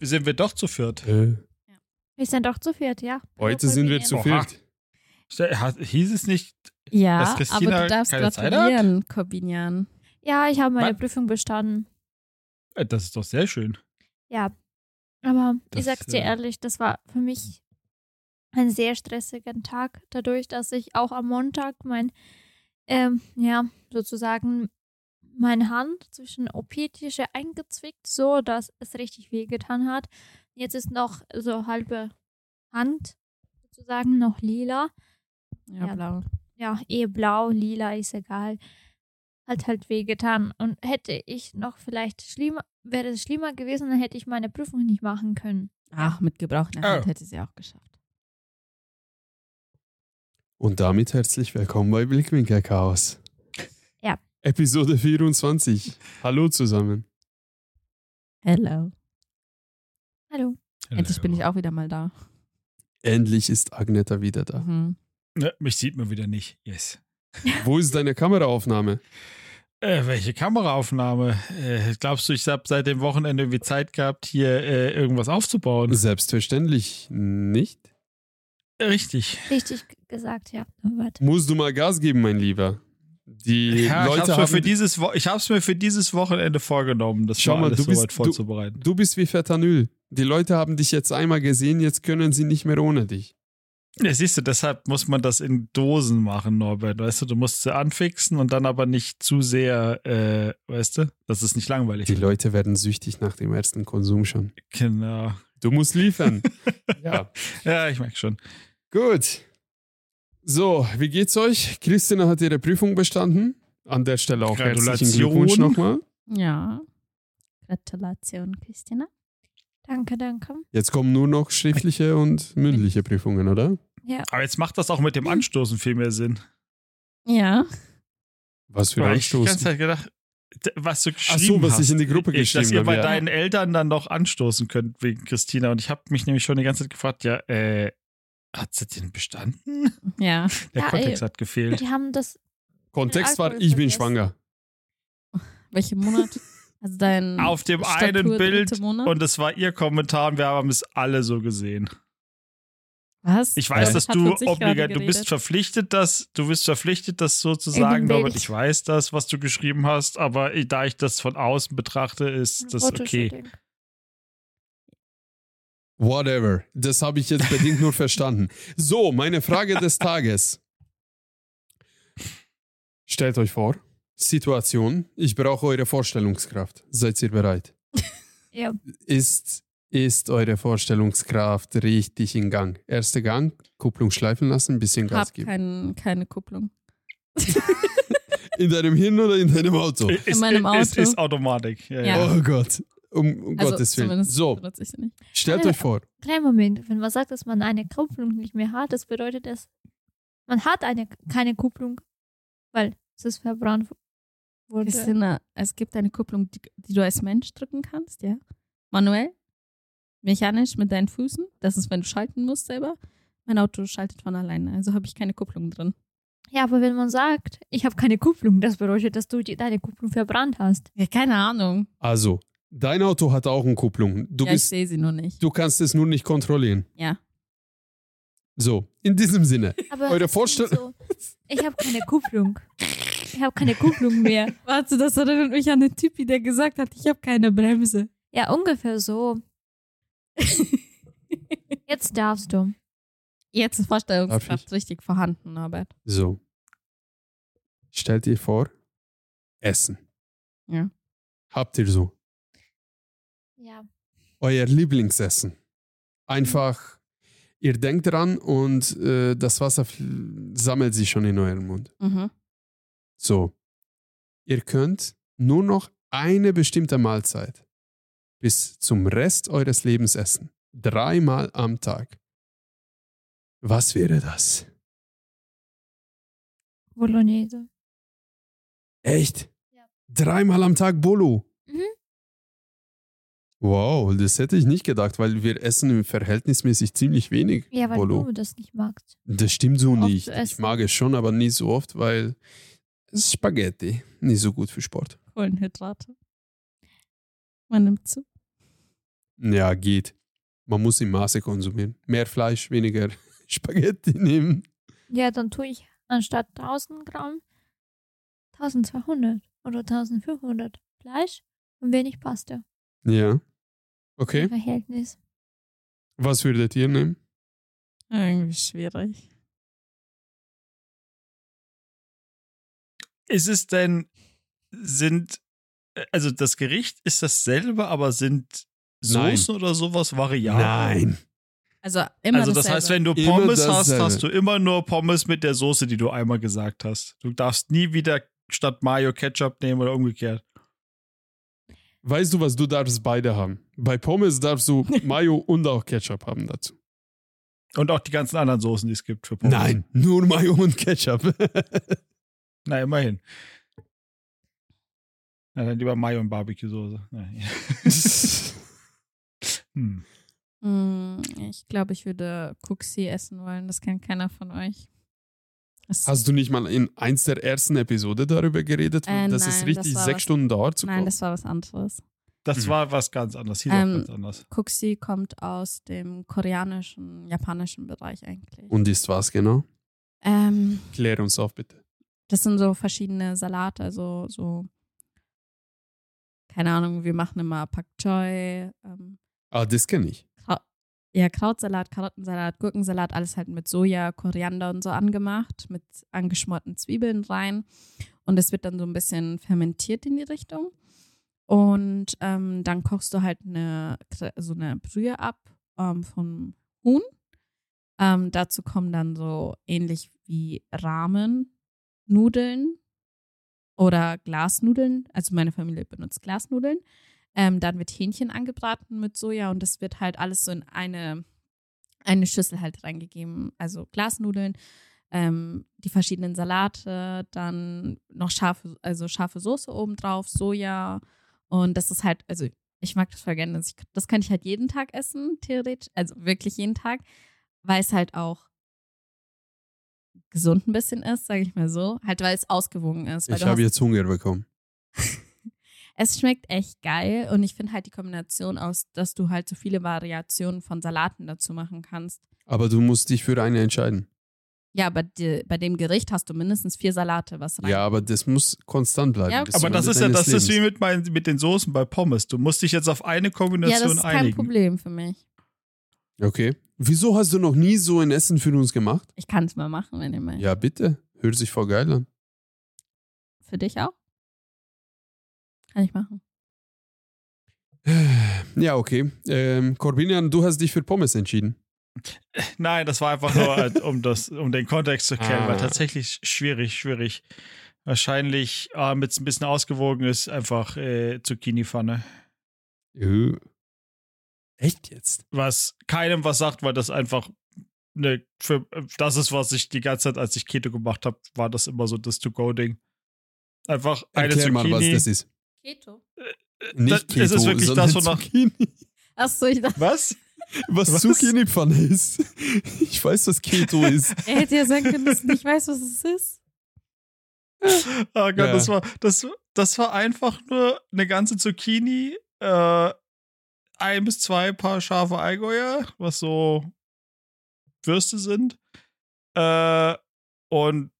sind wir doch zu viert. Äh, Wir sind doch zu viert, ja. heute sind wir zu viert. Hieß es nicht, Ja, Dass aber Christina du darfst keine gratulieren, Corbinian. Ja, ich habe meine Was? Prüfung bestanden. Äh, das ist doch sehr schön. Ja. Aber Das, ich sag's dir äh, ehrlich, das war für mich ein sehr stressiger Tag, dadurch, dass ich auch am Montag mein, ähm, ja, sozusagen meine Hand zwischen OP-Tische eingezwickt, so dass es richtig wehgetan hat. Jetzt ist noch so halbe Hand sozusagen noch lila. Ja, Ja. blau. Ja, eh blau, lila, ist egal. Hat halt wehgetan. Und hätte ich noch vielleicht schlimmer, wäre es schlimmer gewesen, dann hätte ich meine Prüfung nicht machen können. Ach, mit gebrochener Oh. Hand hätte sie auch geschafft. Und damit herzlich willkommen bei Blickwinkel Chaos. Episode 24. Hallo zusammen. Hello. Hallo. Endlich bin ich auch wieder mal da. Endlich ist Agneta wieder da. Mhm. Ja, mich sieht man wieder nicht. Yes. Wo ist deine Kameraaufnahme? Äh, welche Kameraaufnahme? Äh, glaubst du, ich habe seit dem Wochenende irgendwie Zeit gehabt, hier äh, irgendwas aufzubauen? Selbstverständlich nicht. Richtig. Richtig gesagt, ja. Warte. Musst du mal Gas geben, mein Lieber. Die Ja, ich Leute hab's, mir haben. für dieses Wo ich hab's mir für dieses Wochenende vorgenommen, das Schau mal du bist- du- vorzubereiten. du bist wie Fetanyl. Die Leute haben dich jetzt einmal gesehen, jetzt können sie nicht mehr ohne dich. Ja, siehst du, deshalb muss man das in Dosen machen, Norbert. Weißt du, du musst sie anfixen und dann aber nicht zu sehr, äh, weißt du, dass es nicht langweilig Die. Leute werden süchtig nach dem ersten Konsum schon. Genau. Du musst liefern. ja. Ja, ich merke schon. Gut. So, wie geht's euch? Christina hat ihre Prüfung bestanden. An der Stelle auch herzlichen. Glückwunsch nochmal. Ja. Gratulation, Christina. Danke, danke. Jetzt kommen nur noch schriftliche und mündliche Prüfungen, oder? Aber jetzt macht das auch mit dem Anstoßen viel mehr Sinn. Ja. Was für Weil ich die ganze Anstoßen. Zeit gedacht, was du geschrieben Ach so, was hast, ich in die Gruppe geschrieben Dass ihr habe, bei ja. deinen Eltern dann noch anstoßen könnt wegen Christina. Und ich habe mich nämlich schon die ganze Zeit gefragt, ja, äh, hat sie den bestanden? Ja. Der Ja, Kontext ey. hat gefehlt. Die haben das. Kontext war, ich bin schwanger. Welchen Monat? Also dein Auf dem Statur einen Bild und es war ihr Kommentar und wir haben es alle so gesehen. Was? Ich weiß, Ja. dass du obligat, du bist verpflichtet, das, du bist verpflichtet, das so zu In dem sagen, Bild. Norbert. Ich weiß das, was du geschrieben hast, aber ich- da ich das von außen betrachte, ist das okay. Whatever. Das habe ich jetzt bedingt nur verstanden. So, meine Frage des Tages. Stellt euch vor, Situation, ich brauche eure Vorstellungskraft. Seid ihr bereit? Ja. Ist, ist eure Vorstellungskraft richtig in Gang? Erster Gang, Kupplung schleifen lassen, ein bisschen Gas Hab geben. kein, keine Kupplung. In deinem Hirn oder in deinem Auto? Ist, meinem Ist, Auto. ist Automatik. Ja, Ja. ja. Oh Gott. Um, um Also Gottes Willen. So, stellt Also- euch vor, Kleinen Moment. Wenn man sagt, dass man eine Kupplung nicht mehr hat, das bedeutet, dass man hat eine, keine Kupplung, weil es ist verbrannt wurde. Christina, es gibt eine Kupplung, die, die du als Mensch drücken kannst, ja? Manuell, mechanisch mit deinen Füßen. Das ist, wenn du schalten musst selber. Mein Auto schaltet von alleine, also habe ich keine Kupplung drin. Ja, aber wenn man sagt, ich habe keine Kupplung, das bedeutet, dass du die, deine Kupplung verbrannt hast. Ja, keine Ahnung. also, dein Auto hat auch eine Kupplung. Du, ja, ich bist, sehe sie nur nicht. du kannst es nur nicht kontrollieren. Ja. So, in diesem Sinne. Aber Eure es ist Vorstell- so, ich habe keine Kupplung. Ich habe keine Kupplung mehr. Warte, das erinnert mich an den Typi, der gesagt hat, ich habe keine Bremse. Ja, ungefähr so. Jetzt darfst du. Jetzt ist Vorstellungskraft ich? richtig vorhanden, Norbert. So. Stellt ihr vor, Essen. Ja. Habt ihr so. Ja. Euer Lieblingsessen. Einfach, ihr denkt dran und äh, das Wasser sammelt sich schon in eurem Mund. Mhm. So. Ihr könnt nur noch eine bestimmte Mahlzeit bis zum Rest eures Lebens essen. Dreimal am Tag. Was wäre das? Bolognese. Echt? Ja. Dreimal am Tag Bolo. Wow, das hätte ich nicht gedacht, weil wir essen verhältnismäßig ziemlich wenig Ja, weil Bolo. du das nicht magst. Das stimmt so Oft nicht. Ich mag es schon, aber nicht so oft, weil Spaghetti. Nicht so gut für Sport. Kohlenhydrate. Man nimmt zu. Ja, geht. Man muss im Maße konsumieren. Mehr Fleisch, weniger Spaghetti nehmen. Ja, dann tue ich anstatt 1000 Gramm 1200 oder 1500 Fleisch und wenig Pasta. Ja. Okay. Im Verhältnis. Was würdet ihr nehmen? Irgendwie schwierig. Ist es denn, sind, also das Gericht ist dasselbe, aber sind Nein. Soßen oder sowas variabel? Nein. Also immer Also das dasselbe. heißt, wenn du Immer Pommes hast, dasselbe. hast du immer nur Pommes mit der Soße, die du einmal gesagt hast. Du darfst nie wieder statt Mayo Ketchup nehmen oder umgekehrt. Weißt du was, du darfst beide haben. Bei Pommes darfst du Mayo und auch Ketchup haben dazu. Und auch die ganzen anderen Soßen, die es gibt für Pommes. Nein, nur Mayo und Ketchup. Na, immerhin. Na, dann lieber Mayo und Barbecue-Soße. Hm. Mm, Ich glaube, ich würde Cooksy essen wollen. Das kennt keiner von euch. Hast du nicht mal in eins der ersten Episode darüber geredet, Äh, dass es nein, richtig das sechs was- Stunden dauert zu nein, das war was anderes. Das Mhm. war was ganz anderes. Hieß Ähm, auch ganz anders. Cooksy kommt aus dem koreanischen, japanischen Bereich eigentlich. Und ist was genau? Ähm, Klär uns auf, bitte. das sind so verschiedene Salate, also so, keine Ahnung, wir machen immer Pak Choi, ähm, Ah, das kenne ich. Ja, Krautsalat, Karottensalat, Gurkensalat, alles halt mit Soja, Koriander und so angemacht, mit angeschmorten Zwiebeln rein. Und es wird dann so ein bisschen fermentiert in die Richtung. Und ähm, dann kochst du halt eine, so eine Brühe ab ähm, von Huhn. Ähm, dazu kommen dann so ähnlich wie Ramen-Nudeln oder Glasnudeln. Also meine Familie benutzt Glasnudeln. Ähm, dann wird Hähnchen angebraten mit Soja und das wird halt alles so in eine, eine Schüssel halt reingegeben. Also Glasnudeln, ähm, die verschiedenen Salate, dann noch scharfe, also scharfe Soße obendrauf, Soja. Und das ist halt, also ich mag das voll gerne. Das, das kann ich halt jeden Tag essen, theoretisch. Also wirklich jeden Tag, weil es halt auch gesund ein bisschen ist, sage ich mal so. Halt, weil es ausgewogen ist. Ich habe jetzt Hunger bekommen. Es schmeckt echt geil und ich finde halt die Kombination aus, dass du halt so viele Variationen von Salaten dazu machen kannst. Aber du musst dich für eine entscheiden. Ja, aber die, bei dem Gericht hast du mindestens vier Salate, was rein. Ja, aber das muss konstant bleiben. Ja, Aber das ist ja, das ist wie Lebens. mit, meinen, mit den Soßen bei Pommes. Du musst dich jetzt auf eine ja, Kombination das ist kein einigen. Problem für mich. Okay. Wieso hast du noch nie so ein Essen für uns gemacht? Ich kann es mal machen, wenn ihr möchtet. Ja, bitte. Hört sich voll geil an. Für dich auch? Kann ich machen. Ja, okay. Ähm, Corbinian, du hast dich für Pommes entschieden. Nein, das war einfach nur, äh, um, das, um den Kontext zu kennen, Ah. weil tatsächlich schwierig, schwierig. Wahrscheinlich, ah, damit es ein bisschen ausgewogen ist, einfach äh, Zucchini-Pfanne. Juh. Echt jetzt? Was keinem was sagt, weil das einfach ne, für das ist, was ich die ganze Zeit, als ich Keto gemacht habe, war das immer so das To-Go-Ding. Einfach eine Erklär Zucchini. mal, was das ist. Keto. Nicht Das- Keto, es ist wirklich sondern das, wonach- Zucchini. Achso, ich dachte, Was? Was, Was? Zucchini-Pfanne ist. Ich weiß, was Keto ist. er hätte ja sagen können, dass du nicht weißt, was es ist. Oh Gott, Ja. das war das, das war einfach nur eine ganze Zucchini, äh, ein bis zwei Paar scharfe Eigeleuer, was so Würste sind. Äh, und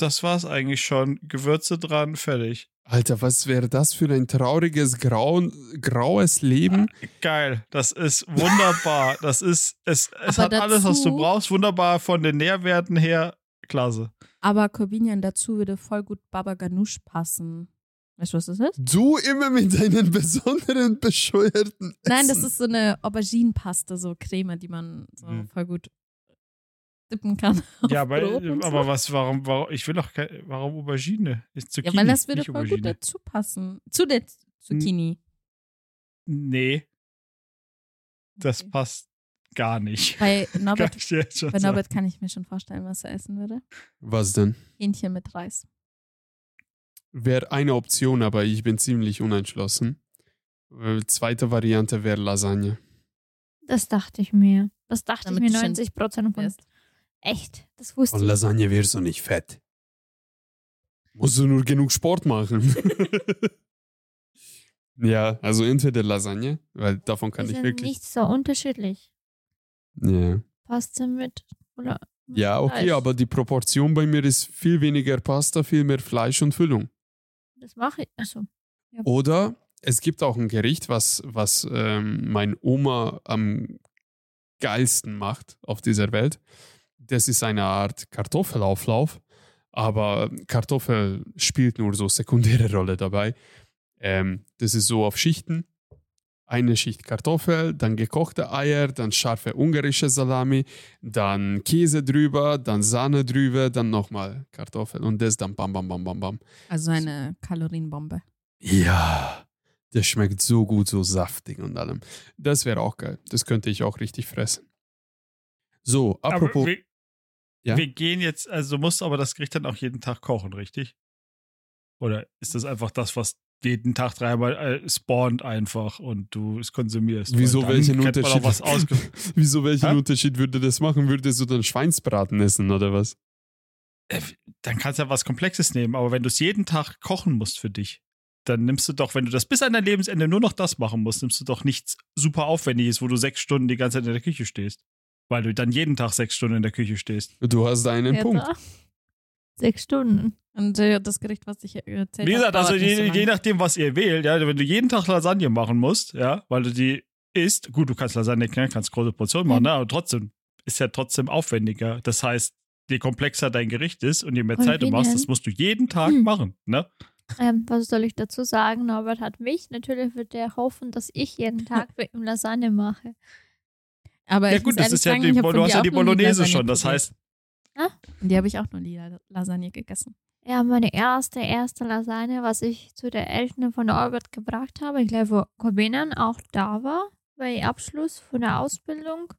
das war's eigentlich schon. Gewürze dran, fertig. Alter, was wäre das für ein trauriges, grau, graues Leben? Geil, das ist wunderbar. Das ist, es, es hat alles, was du dazu- brauchst. Wunderbar von den Nährwerten her. Klasse. Aber Corbinian dazu würde voll gut Baba Ganoush passen. Weißt du, was das ist? Du immer mit deinen besonderen, bescheuerten Essen. Nein, das ist so eine Auberginenpaste, so Creme, die man so Mhm. voll gut dippen kann. Ja, und aber so. was, warum, warum, ich will doch kein, warum Aubergine? Ist Ja, Zucchini, weil das würde voll gut dazu passen. Zu der Zucchini. Nee, das Okay. passt gar nicht. Bei Kann Norbert, schon bei. Norbert kann ich mir schon vorstellen, was er essen würde. Was denn? Hähnchen mit Reis. Wäre eine Option, aber ich bin ziemlich unentschlossen. Zweite Variante wäre Lasagne. Das dachte ich mir. Das dachte Damit ich mir schön 90 Prozent von. wärst. Echt? Das wusste Von ich. Lasagne wirst du nicht fett. Musst du nur genug Sport machen. Ja, also entweder Lasagne, weil davon kann Die ich sind wirklich. nicht so unterschiedlich. Ja. Pasta mit oder ja, okay, Fleisch. aber die Proportion bei mir ist viel weniger Pasta, viel mehr Fleisch und Füllung. Das mache ich. Achso. Oder es gibt auch ein Gericht, was, was ähm, mein Oma am geilsten macht auf dieser Welt. Das ist eine Art Kartoffelauflauf, aber Kartoffel spielt nur so sekundäre Rolle dabei. Ähm, das ist so auf Schichten. Eine Schicht Kartoffel, dann gekochte Eier, dann scharfe ungarische Salami, dann Käse drüber, dann Sahne drüber, dann nochmal Kartoffel und das dann bam, bam, bam, bam, bam. Also eine Kalorienbombe. Ja, das schmeckt so gut, so saftig und allem. Das wäre auch geil. Das könnte ich auch richtig fressen. So, apropos. Aber wir, Ja? wir gehen jetzt, also du musst aber das Gericht dann auch jeden Tag kochen, richtig? Oder ist das einfach das, was jeden Tag dreimal äh, spawnt einfach und du es konsumierst? Wieso welchen Unterschied? Wieso welchen? Unterschied würde das machen? Würdest du dann Schweinsbraten essen oder was? Äh, dann kannst du ja was Komplexes nehmen, aber wenn du es jeden Tag kochen musst für dich, dann nimmst du doch, wenn du das bis an dein Lebensende nur noch das machen musst, nimmst du doch nichts super Aufwendiges, wo du sechs Stunden die ganze Zeit in der Küche stehst. Weil du dann jeden Tag sechs Stunden in der Küche stehst. Du hast einen Ja, Punkt. da. Sechs Stunden. Und äh, das Gericht, was ich erzählt Wie gesagt, habe, also je, so je nachdem, was ihr wählt, ja, wenn du jeden Tag Lasagne machen musst, ja, weil du die isst, gut, du kannst Lasagne knacken, kannst große Portionen machen, Mhm. ne, aber trotzdem ist ja trotzdem aufwendiger. Das heißt, je komplexer dein Gericht ist und je mehr Und Zeit du machst, das musst du jeden Tag Mhm. machen, ne? Ähm, was soll ich dazu sagen? Norbert hat mich. Natürlich wird er hoffen, dass ich jeden Tag für ihn Lasagne mache. Aber Ja ich gut, muss das ist ja sagen, die, ich hab du hast ja die Bolognese schon, das heißt, Und die habe ich auch nie La- Lasagne gegessen. Ja, meine erste, erste Lasagne, was ich zu der Eltern von Norbert gebracht habe, ich glaube, wo Corbinian auch da war, bei Abschluss von der Ausbildung.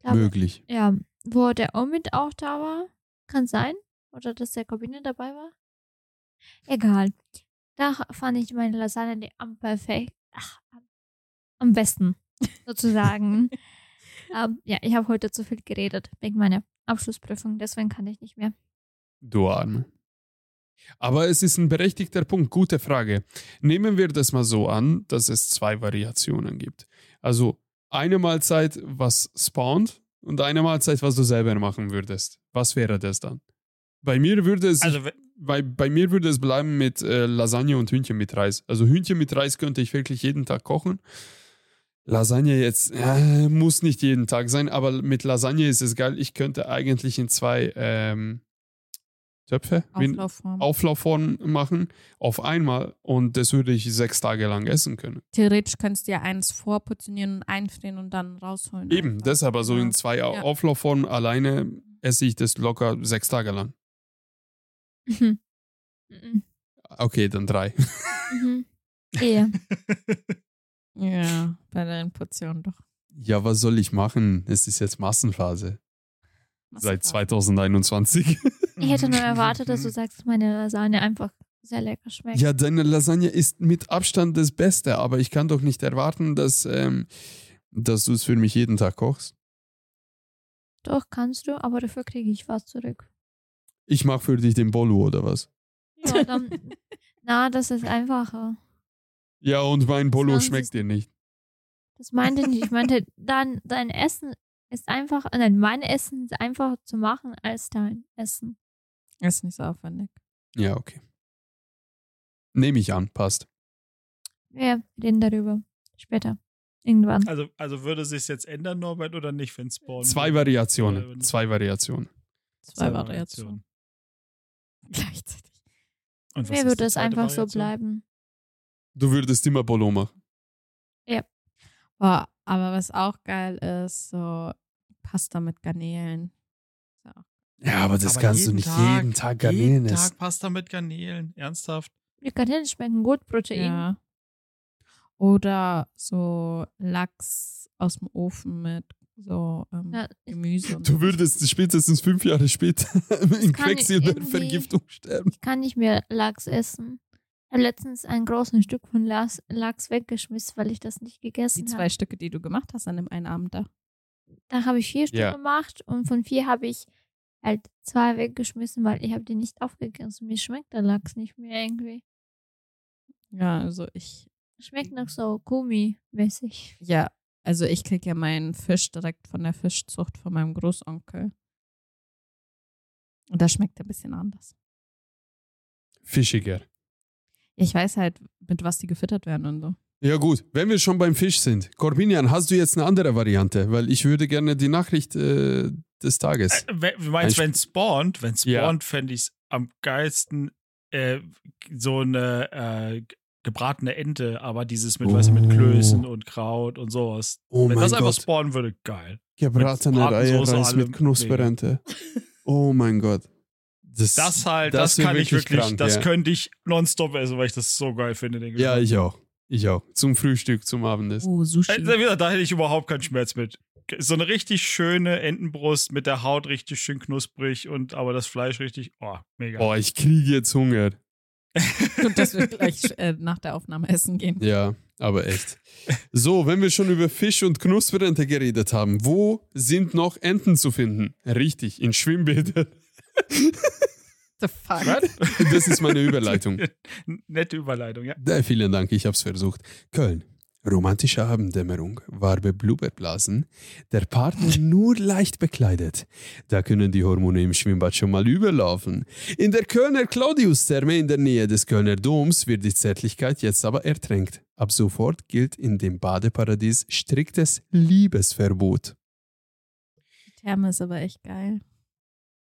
Glaube, Möglich. Ja, wo der Omid auch da war. Kann sein. Oder dass der Corbinian dabei war. Egal. Da fand ich meine Lasagne die am perfekt. Ach, am- am besten, sozusagen. ähm, ja, ich habe heute zu viel geredet wegen meiner Abschlussprüfung, deswegen kann ich nicht mehr. Du Arme. Aber es ist ein berechtigter Punkt. Gute Frage. Nehmen wir das mal so an, dass es zwei Variationen gibt. Also eine Mahlzeit, was spawnt und eine Mahlzeit, was du selber machen würdest. Was wäre das dann? Bei mir würde es, also bei, bei mir würde es bleiben mit äh, Lasagne und Hühnchen mit Reis. Also Hühnchen mit Reis könnte ich wirklich jeden Tag kochen. Lasagne jetzt äh, muss nicht jeden Tag sein, aber mit Lasagne ist es geil. Ich könnte eigentlich in zwei ähm, Töpfe, Auflaufform. Auflaufform machen auf einmal und das würde ich sechs Tage lang essen können. Theoretisch könntest du ja eins vorportionieren und einfrieren und dann rausholen. Eben, einfach. deshalb also in zwei Ja. Auflaufformen alleine esse ich das locker sechs Tage lang. Mhm. Mhm. Okay, dann drei. Mhm. Ehe. Ja, bei deinen Portionen doch. Ja, was soll ich machen? Es ist jetzt Massenphase seit 2021. Ich hätte nur erwartet, dass du sagst, dass meine Lasagne einfach sehr lecker schmeckt. Ja, deine Lasagne ist mit Abstand das Beste, aber ich kann doch nicht erwarten, dass, ähm, dass du es für mich jeden Tag kochst. Doch, kannst du, aber dafür kriege ich was zurück. Ich mache für dich den Bolu oder was? Ja, dann, na, das ist einfacher. Ja, und mein Bolu Sonst schmeckt ist- dir nicht. Das meinte ich nicht. Ich meinte, dann, dein Essen ist einfach, nein, mein Essen ist einfacher zu machen als dein Essen. Ist nicht so aufwendig. Ja, okay. Nehme ich an, passt. Wir reden darüber später. Irgendwann. also, also würde sich jetzt ändern, Norbert, oder nicht, wenn Spawn? Zwei Variationen. Zwei Variationen. Zwei, Variationen. Gleichzeitig. Und was Mir würde es einfach so Variation? bleiben. Du würdest immer Bolo machen. Boah, aber was auch geil ist, so Pasta mit Garnelen. So. Ja, aber das Aber kannst du jeden nicht Tag- jeden Tag Garnelen Jeden essen. Tag Pasta mit Garnelen, ernsthaft? Die Garnelen schmecken gut, Protein. Ja. Oder so Lachs aus dem Ofen mit so ähm, Ja, Gemüse. Du würdest spätestens fünf Jahre später in Quecksilbervergiftung sterben. Ich kann nicht mehr Lachs essen. Ich habe letztens ein großes Stück von Lachs, Lachs weggeschmissen, weil ich das nicht die gegessen zwei habe. Stücke, die du gemacht hast an dem einen Abend da. Da habe ich vier Stück Ja. gemacht und von vier habe ich halt zwei weggeschmissen, weil ich habe die nicht aufgegessen. Mir schmeckt der Lachs nicht mehr irgendwie. Ja, also ich Schmeckt noch so gummimäßig. Ja, also ich kriege ja meinen Fisch direkt von der Fischzucht von meinem Großonkel. Und das schmeckt ein bisschen anders. Fischiger. Ich weiß halt, mit was die gefüttert werden und so. Ja gut, wenn wir schon beim Fisch sind. Corbinian, hast du jetzt eine andere Variante? Weil ich würde gerne die Nachricht äh, des Tages. Äh, wenn- Du meinst, Ein wenn spawnt? Wenn Ja. spawnt, fände ich es am geilsten äh, so eine äh, gebratene Ente, aber dieses mit, weißt du, mit Oh. Klößen und Kraut und sowas. Oh wenn mein das einfach Gott. spawnen würde, geil. Gebratene Bratensoße, Eierreis mit. Knusperente. Oh mein Gott. Das, Das halt, das das, kann ich wirklich krank, das ja. könnte ich nonstop essen, weil ich das so geil finde. Den Ja, ich auch. Ich auch. Zum Frühstück, zum Abendessen. Oh, Sushi. Gesagt, da hätte ich überhaupt keinen Schmerz mit. So eine richtig schöne Entenbrust mit der Haut richtig schön knusprig und aber das Fleisch richtig, oh, mega. Boah, ich kriege jetzt Hunger. Und dass wir gleich äh, nach der Aufnahme essen gehen. Ja, aber echt. So, wenn wir schon über Fisch und Knusperente geredet haben, wo sind noch Enten zu finden? Richtig, in Schwimmbädern. The fuck? Das ist meine Überleitung. Nette Überleitung, ja. Da, vielen Dank, ich hab's versucht. Köln. Romantische Abenddämmerung, warme Blubberblasen, der Partner nur leicht bekleidet. Da können die Hormone im Schwimmbad schon mal überlaufen. In der Kölner Claudius-Therme in der Nähe des Kölner Doms wird die Zärtlichkeit jetzt aber ertränkt. Ab sofort gilt in dem Badeparadies striktes Liebesverbot. Die Therme ist aber echt geil.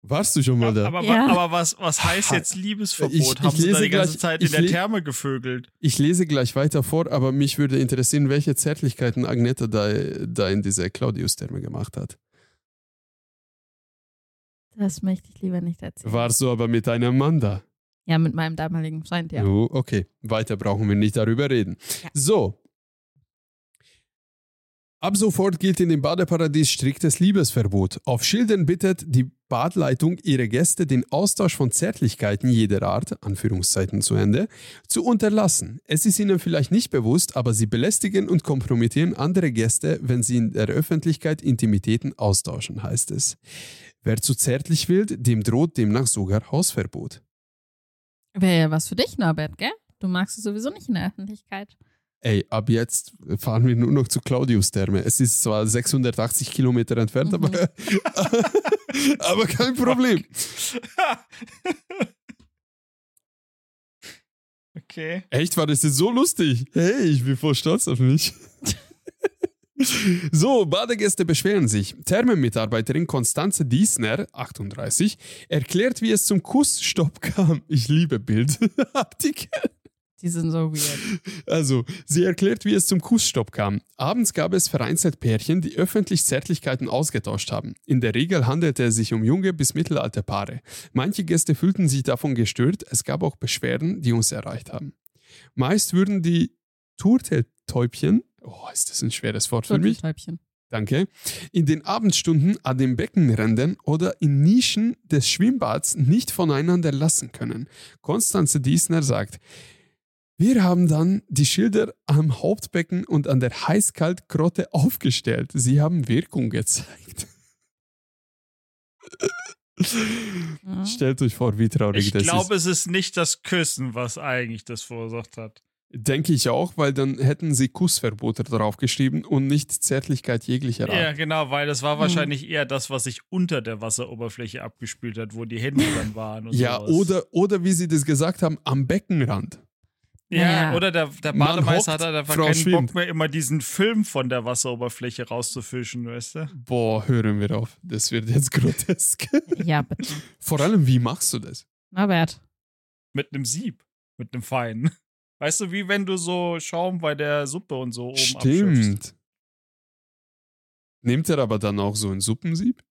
Warst du schon mal da? Aber, Ja. aber was, was heißt jetzt Liebesverbot? Ich- ich Haben sie da lese die ganze gleich- Zeit in der Therme gevögelt? Ich lese gleich weiter vor, aber mich würde interessieren, welche Zärtlichkeiten Agneta da, da in dieser Claudius-Therme gemacht hat. Das möchte ich lieber nicht erzählen. Warst du aber mit einem Mann da? Ja, mit meinem damaligen Freund, ja. Oh, okay, weiter brauchen wir nicht darüber reden. Ja. So. Ab sofort gilt in dem Badeparadies striktes Liebesverbot. Auf Schildern bittet die Badleitung ihre Gäste, den Austausch von Zärtlichkeiten jeder Art, Anführungszeiten zu Ende, zu unterlassen. Es ist ihnen vielleicht nicht bewusst, aber sie belästigen und kompromittieren andere Gäste, wenn sie in der Öffentlichkeit Intimitäten austauschen, heißt es. Wer zu zärtlich will, dem droht demnach sogar Hausverbot. Wäre ja was für dich, Norbert, gell? Du magst es sowieso nicht in der Öffentlichkeit. Ey, ab jetzt fahren wir nur noch zu Claudius-Therme. Es ist zwar 680 Kilometer entfernt, Mhm. aber, aber kein Problem. okay. Echt, war das jetzt so lustig? Hey, ich bin voll stolz auf mich. So, Badegäste beschweren sich. Thermenmitarbeiterin Konstanze Diesner, 38, erklärt, wie es zum Kussstopp kam. Ich liebe Bildartikel. Die sind so weird. Also, sie erklärt, wie es zum Kussstopp kam. Abends gab es vereinzelt Pärchen, die öffentlich Zärtlichkeiten ausgetauscht haben. In der Regel handelte es sich um junge bis mittelalte Paare. Manche Gäste fühlten sich davon gestört, es gab auch Beschwerden, die uns erreicht haben. Meist würden die Turteltäubchen, oh, ist das ein schweres Wort für mich, Turteltäubchen. danke, in den Abendstunden an den Beckenrändern oder in Nischen des Schwimmbads nicht voneinander lassen können. Konstanze Diesner sagt, wir haben dann die Schilder am Hauptbecken und an der Heißkalt-Grotte aufgestellt. Sie haben Wirkung gezeigt. Ja. Stellt euch vor, wie traurig Ich das glaube, es ist nicht das Küssen, was eigentlich das verursacht hat. ist. Denke ich auch, weil dann hätten sie Kussverbote draufgeschrieben und nicht Zärtlichkeit jeglicher Art. Ja, genau, weil das war wahrscheinlich eher das, was sich unter der Wasseroberfläche abgespült hat, wo die Hände dann waren. Und Ja, sowas. oder, oder wie sie das gesagt haben, am Beckenrand. Ja, Ja. oder der, der Bademeister hockt, hat einfach Frau keinen schwimmt. Bock mehr, immer diesen Film von der Wasseroberfläche rauszufischen, weißt du? Boah, hören wir auf. Das wird jetzt grotesk. Ja, bitte. Vor allem, wie machst du das? Norbert. Mit einem Sieb, mit einem feinen. Weißt du, wie wenn du so Schaum bei der Suppe und so oben abschöpfst. Stimmt. Nimmt er aber dann auch so ein Suppensieb?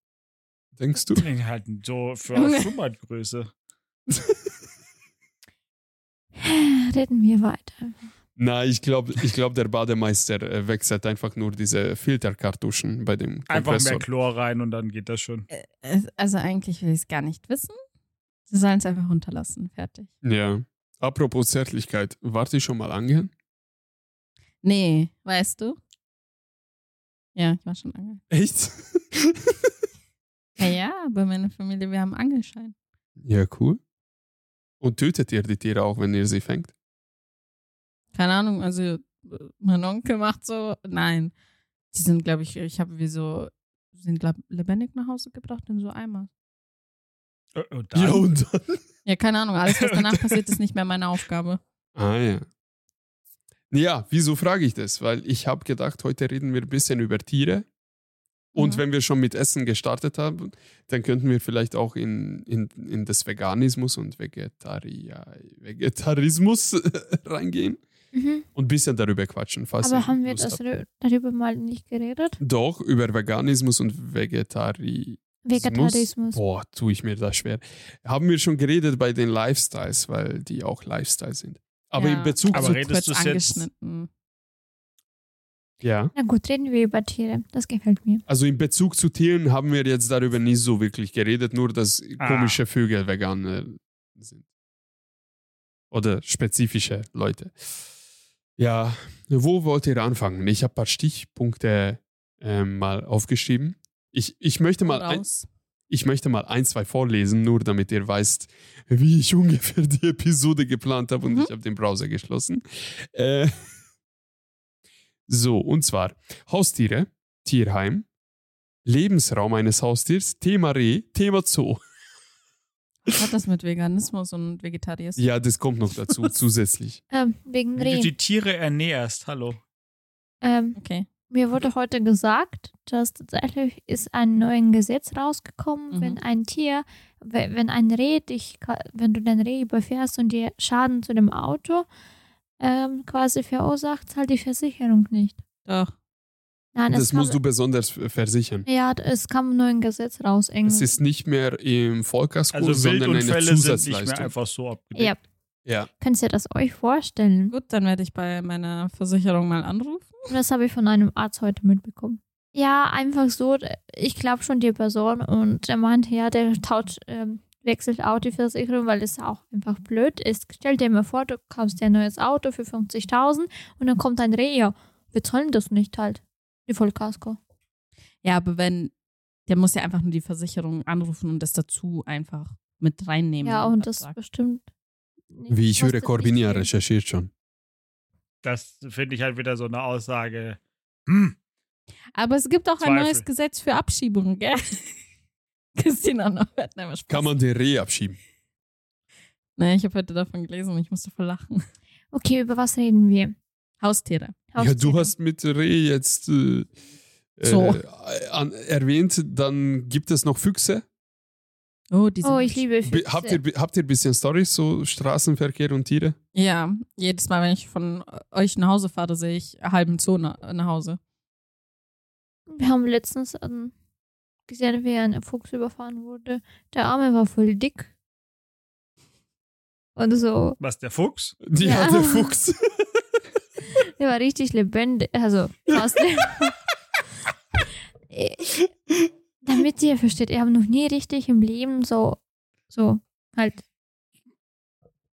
Denkst du? Nee, Halt so für Junge. Reden wir weiter. Na, ich glaube, ich glaub, der Bademeister äh, wechselt einfach nur diese Filterkartuschen bei dem Einfach Kompressor. mehr Chlor rein und dann geht das schon. Äh, Also eigentlich will ich es gar nicht wissen. Sie sollen es einfach runterlassen. Fertig. Ja. Apropos Zärtlichkeit, wart ihr schon mal angeln? Nee, weißt du? Ja, ich war schon angeln. Echt? Ja, ja, bei meiner Familie, wir haben Angelschein. ja, cool. Und tötet ihr die Tiere auch, wenn ihr sie fängt? Keine Ahnung, also mein Onkel macht so. Nein. Die sind, glaube ich, ich habe wie so, sind lebendig nach Hause gebracht in so Eimer. Äh, Und dann, Ja, und dann? Ja, keine Ahnung. Alles, was danach passiert, ist nicht mehr meine Aufgabe. Ah ja. Ja, wieso frage ich das? Weil ich habe gedacht, heute reden wir ein bisschen über Tiere. Und Mhm. wenn wir schon mit Essen gestartet haben, dann könnten wir vielleicht auch in, in, in das Veganismus und Vegetaria, Vegetarismus reingehen Mhm. und ein bisschen darüber quatschen. Falls Aber haben wir das darüber mal nicht geredet? Doch, über Veganismus und Vegetarismus. Vegetarismus. Boah, tue ich mir das schwer. Haben wir schon geredet bei den Lifestyles, weil die auch Lifestyle sind. Aber Ja, in Bezug Aber zu. redest kurz du's jetzt- angeschnitten. Ja. Na gut, reden wir über Tiere. Das gefällt mir. Also in Bezug zu Tieren haben wir jetzt darüber nicht so wirklich geredet, nur dass Ah. komische Vögel vegan äh, sind. Oder spezifische Leute. Ja, wo wollt ihr anfangen? Ich habe ein paar Stichpunkte ähm, mal aufgeschrieben. Ich, ich, möchte mal ein, ich möchte mal ein, zwei vorlesen, nur damit ihr weißt, wie ich ungefähr die Episode geplant habe und Mhm. ich habe den Browser geschlossen. Äh, so, und zwar Haustiere, Tierheim, Lebensraum eines Haustiers, Thema Reh, Thema Zoo. Was hat das mit Veganismus und Vegetarismus? Ja, das kommt noch dazu, zusätzlich. Ähm, wegen Wie du Reh. die Tiere ernährst, hallo. Ähm, Okay. mir wurde heute gesagt, dass tatsächlich ist ein neues Gesetz rausgekommen, Mhm. wenn ein Tier, we- wenn ein Reh dich, ka- wenn du dein Reh überfährst und dir Schaden zu dem Auto ähm, quasi verursacht, zahlt die Versicherung nicht. Doch. Nein, Das es kam, musst du besonders versichern. Ja, es kam ein neues Gesetz raus. Irgendwie. Es ist nicht mehr im Vollkasko, Also sondern eine Wildunfälle sind nicht mehr Zusatzleistung. einfach so abgedeckt. ja, Ja. könnt ihr das euch vorstellen? Gut, dann werde ich bei meiner Versicherung mal anrufen. Das habe ich von einem Arzt heute mitbekommen. Ja, einfach so. Ich glaube schon die Person und der meinte, ja, der tauscht, ähm, wechselt auch die Versicherung, weil das auch einfach blöd ist. Stell dir mal vor, du kaufst dir ein neues Auto für 50.000 und dann kommt ein Reh. Ja, wir zahlen das nicht halt. Die Vollkasko. Ja, aber wenn, der muss ja einfach nur die Versicherung anrufen und das dazu einfach mit reinnehmen. Ja, und das bestimmt. nicht- Wie ich höre, Corbinia recherchiert schon. Das finde ich halt wieder so eine Aussage. Hm, Aber es gibt auch ein Zweifel. neues Gesetz für Abschiebungen, gell? Christina noch hört nein, Spaß. Kann man den Reh abschieben? Nee, ich habe heute davon gelesen und ich musste voll lachen. Okay, über was reden wir? Haustiere. Ja, du Haustiere. hast mit Reh jetzt äh, So. äh, an, erwähnt, dann gibt es noch Füchse. Oh, die sind Oh, ich liebe Be Füchse. habt, ihr, habt ihr ein bisschen Storys, so Straßenverkehr und Tiere? Ja, jedes Mal, wenn ich von euch nach Hause fahre, sehe ich halben Zoo nach, Hause. Wir haben letztens ähm, gesehen, wie ein Fuchs überfahren wurde. Der Arme war voll dick. Und so, was, der Fuchs? Die Ja. hat der Fuchs. der war richtig lebendig. Also, fast. Äh, Damit ihr versteht, ich habe noch nie richtig im Leben so, so, halt,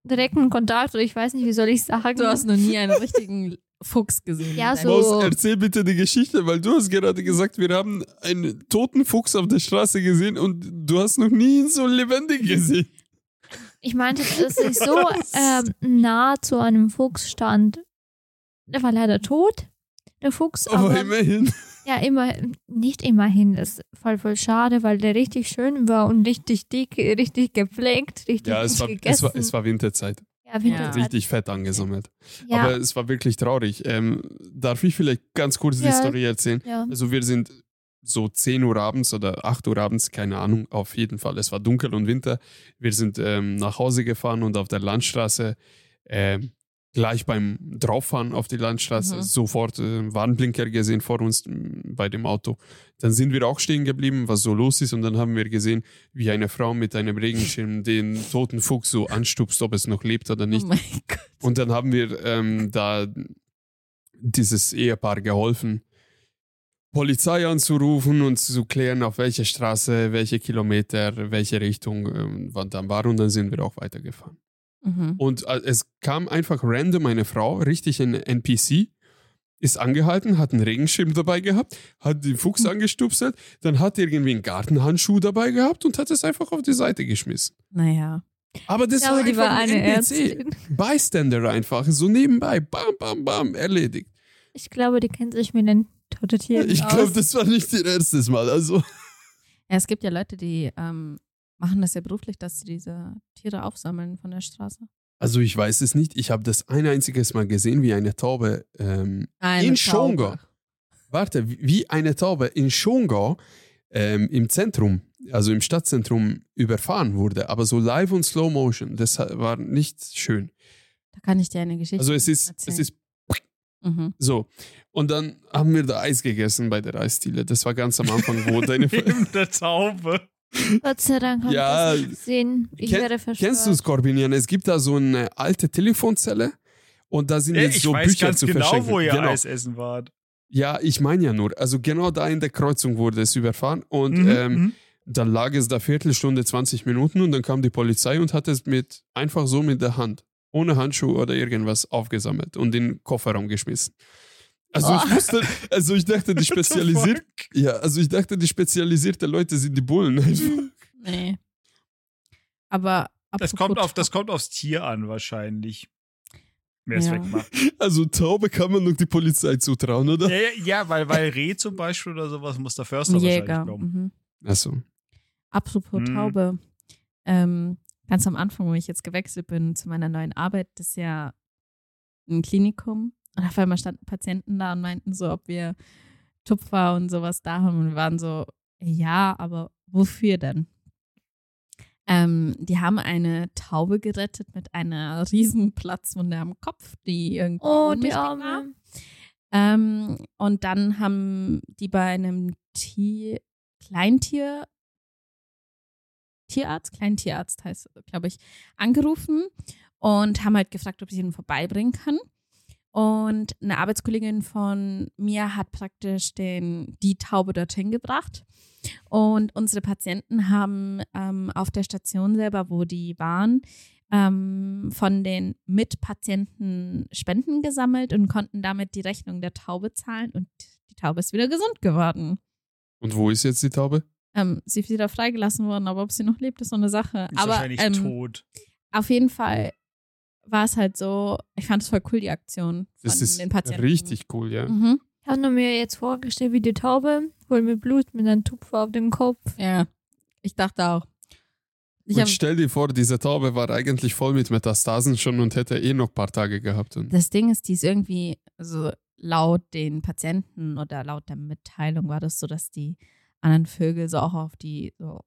direkten Kontakt oder ich weiß nicht, wie soll ich sagen. Du hast noch nie einen richtigen Fuchs gesehen. Ja, so- Maus, erzähl bitte die Geschichte, weil du hast gerade gesagt, wir haben einen toten Fuchs auf der Straße gesehen und du hast noch nie ihn so lebendig gesehen. Ich meinte, dass ich so ähm, nah zu einem Fuchs stand. Der war leider tot, der Fuchs, Aber aber immerhin. Ja, immer, nicht immerhin. Das ist voll, voll schade, weil der richtig schön war und richtig dick, richtig gepflegt, richtig Ja, es gut war, gegessen. es war, es war Winterzeit. Ja, Winterzeit. Richtig fett angesammelt. Ja, Aber es war wirklich traurig. Ähm, darf ich vielleicht ganz kurz die Ja. Story erzählen? ja. Also wir sind so 10 Uhr abends oder 8 Uhr abends, keine Ahnung, auf jeden Fall. Es war dunkel und Winter. Wir sind ähm, nach Hause gefahren und auf der Landstraße, ähm, gleich beim Drauffahren auf die Landstraße, Mhm. sofort äh, Warnblinker gesehen vor uns bei dem Auto. Dann sind wir auch stehen geblieben, was so los ist und dann haben wir gesehen, wie eine Frau mit einem Regenschirm den toten Fuchs so anstupst, ob es noch lebt oder nicht. Oh. Und dann haben wir ähm, da dieses Ehepaar geholfen, Polizei anzurufen und zu klären, auf welche Straße, welche Kilometer, welche Richtung ähm, wann dann war. Und dann sind wir auch weitergefahren. Mhm. Und äh, es kam einfach random eine Frau, richtig ein NPC, ist angehalten, hat einen Regenschirm dabei gehabt, hat den Fuchs angestupselt, dann hat irgendwie einen Gartenhandschuh dabei gehabt und hat es einfach auf die Seite geschmissen. Naja. Aber das Ich glaube, war die einfach war ein eine NPC. Ärztin. Bystander einfach, so nebenbei, bam, bam, bam, erledigt. Ich glaube, die kennt sich mit den toten Tieren Ich glaube, das war nicht ihr erstes Mal. Also, Ja, es gibt ja Leute, die ähm, machen das ja beruflich, dass sie diese Tiere aufsammeln von der Straße. also ich weiß es nicht. Ich habe das ein einziges Mal gesehen, wie eine Taube ähm, Eine in Taube. Schongau. Warte, wie- wie eine Taube in Schongau ähm, im Zentrum, also im Stadtzentrum, überfahren wurde. Aber so live und Slow Motion. Das war nicht schön. Da kann ich dir eine Geschichte Also es ist, erzählen. es ist Mhm. so. Und dann haben wir da Eis gegessen bei der Eisdiele. Das war ganz am Anfang, wo deine. Neben der Taube. Gott sei Dank habe Ja, ich das nicht gesehen. Ich kenn- werde verstört. Kennst du Skorpionian? Es gibt da so eine alte Telefonzelle und da sind Ja, jetzt ich so weiß Bücher ganz zu genau, verschenken. wo ihr genau. Eis essen wart. Ja, ich meine ja nur. Also genau da in der Kreuzung wurde es überfahren und Mhm, ähm, mhm. dann lag es da Viertelstunde, 20 Minuten und dann kam die Polizei und hat es mit einfach so mit der Hand, ohne Handschuh oder irgendwas aufgesammelt und in den Kofferraum geschmissen. Also ich Oh. wusste, also ich dachte, die spezialisiert, ja, also ich dachte, die spezialisierte Leute sind die Bullen. einfach. Nee. Aber Das apropos kommt, auf, das Taube- kommt aufs Tier an, wahrscheinlich. Wer es Ja. wegmacht. Also Taube kann man noch die Polizei zutrauen, oder? Ja, ja, ja, weil, weil Reh zum Beispiel oder sowas muss der Förster ein wahrscheinlich Jäger. kommen. Mhm. Achso. Apropos Mhm. Taube. Ähm, ganz am Anfang, wo ich jetzt gewechselt bin zu meiner neuen Arbeit, das ist ja ein Klinikum. Und auf einmal standen Patienten da und meinten so, ob wir Tupfer und sowas da haben. Und wir waren so, ja, aber wofür denn? Ähm, die haben eine Taube gerettet mit einer riesen Platzwunde am Kopf, die irgendwie Oh, die ohnmächtig war. Arme. Ähm, und dann haben die bei einem Tier, Kleintier, Tierarzt, Kleintierarzt heißt, glaube ich, angerufen und haben halt gefragt, ob sie ihn vorbeibringen können. Und eine Arbeitskollegin von mir hat praktisch den, die Taube dorthin gebracht. Und unsere Patienten haben ähm, auf der Station selber, wo die waren, ähm, von den Mitpatienten Spenden gesammelt und konnten damit die Rechnung der Taube zahlen. Und die Taube ist wieder gesund geworden. Und wo ist jetzt die Taube? Ähm, sie ist wieder freigelassen worden, aber ob sie noch lebt, ist so eine Sache. Ist aber wahrscheinlich ähm, tot. auf jeden Fall war es halt so, ich fand es voll cool, die Aktion von Das ist den Patienten. richtig cool, ja. Mhm. Ich habe mir jetzt vorgestellt, wie die Taube, voll mit Blut, mit einem Tupfer auf dem Kopf. Ja, ich dachte auch. Ich und stell dir vor, diese Taube war eigentlich voll mit Metastasen schon und hätte eh noch ein paar Tage gehabt. Und das Ding ist, die ist irgendwie, also laut den Patienten oder laut der Mitteilung war das so, dass die anderen Vögel so auch auf die so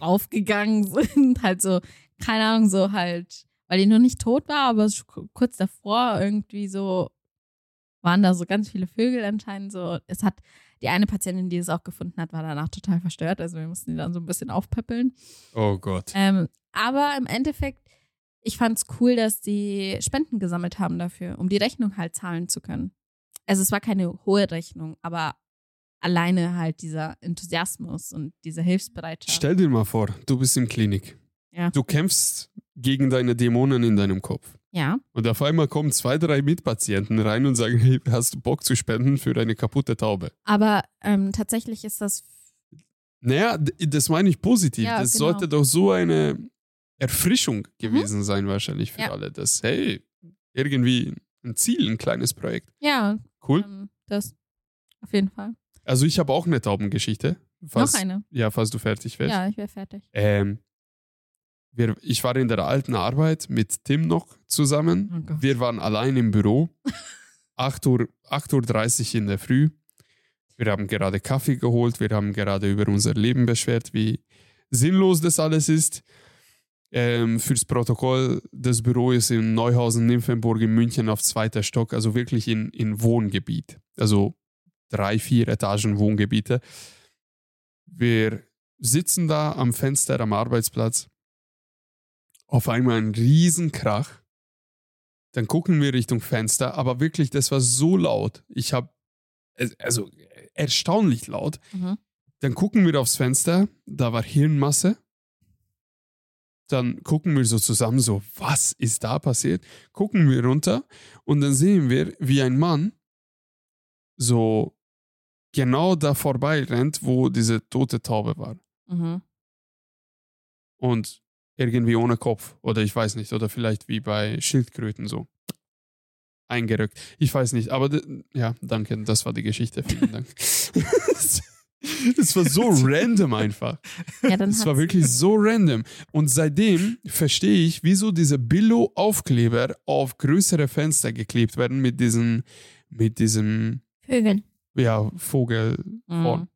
aufgegangen sind. Halt so, keine Ahnung, so halt, weil die noch nicht tot war, aber kurz davor irgendwie so waren da so ganz viele Vögel anscheinend so. Es hat die eine Patientin, die es auch gefunden hat, war danach total verstört. Also wir mussten die dann so ein bisschen aufpäppeln. oh Gott. Ähm, aber im Endeffekt, ich fand es cool, dass die Spenden gesammelt haben dafür, um die Rechnung halt zahlen zu können. Also es war keine hohe Rechnung, aber alleine halt dieser Enthusiasmus und diese Hilfsbereitschaft. Stell dir mal vor, du bist im Klinik. Ja. Du kämpfst gegen deine Dämonen in deinem Kopf. ja, Und auf einmal kommen zwei, drei Mitpatienten rein und sagen, hey, hast du Bock zu spenden für eine kaputte Taube? aber ähm, tatsächlich ist das Naja, das meine ich positiv. Ja, das genau. sollte doch so eine Erfrischung gewesen sein, wahrscheinlich für Ja. alle. Das, hey, irgendwie ein Ziel, ein kleines Projekt. ja Cool. ähm, das auf jeden Fall. Also ich habe auch eine Taubengeschichte. Falls, Noch eine. Ja, falls du fertig wärst. Ja, ich wäre fertig. Ähm, wir, ich war in der alten Arbeit mit Tim noch zusammen. Oh. Wir waren allein im Büro. 8 Uhr, 8.30 Uhr in der Früh. Wir haben gerade Kaffee geholt. Wir haben gerade über unser Leben beschwert, wie sinnlos das alles ist. Ähm, fürs Protokoll, das Büro ist in Neuhausen, Nymphenburg in München auf zweiter Stock, also wirklich in, in Wohngebiet. Also drei, vier Etagen Wohngebiete. Wir sitzen da am Fenster am Arbeitsplatz. Auf einmal ein Riesenkrach. Dann gucken wir Richtung Fenster, aber wirklich, das war so laut. Ich habe, also erstaunlich laut. Mhm. Dann gucken wir aufs Fenster, da war Hirnmasse. Dann gucken wir so zusammen, so, was ist da passiert? Gucken wir runter und dann sehen wir, wie ein Mann so genau da vorbei rennt, wo diese tote Taube war. Mhm. Und irgendwie ohne Kopf oder ich weiß nicht, oder vielleicht wie bei Schildkröten so eingerückt. Ich weiß nicht, aber ja, danke, das war die Geschichte. Vielen Dank. Es war so random einfach. Ja, dann Es war wirklich so random. Und seitdem verstehe ich, wieso diese Billo-Aufkleber auf größere Fenster geklebt werden mit diesem, mit diesem, Vögel. ja, Vogelform. Mhm.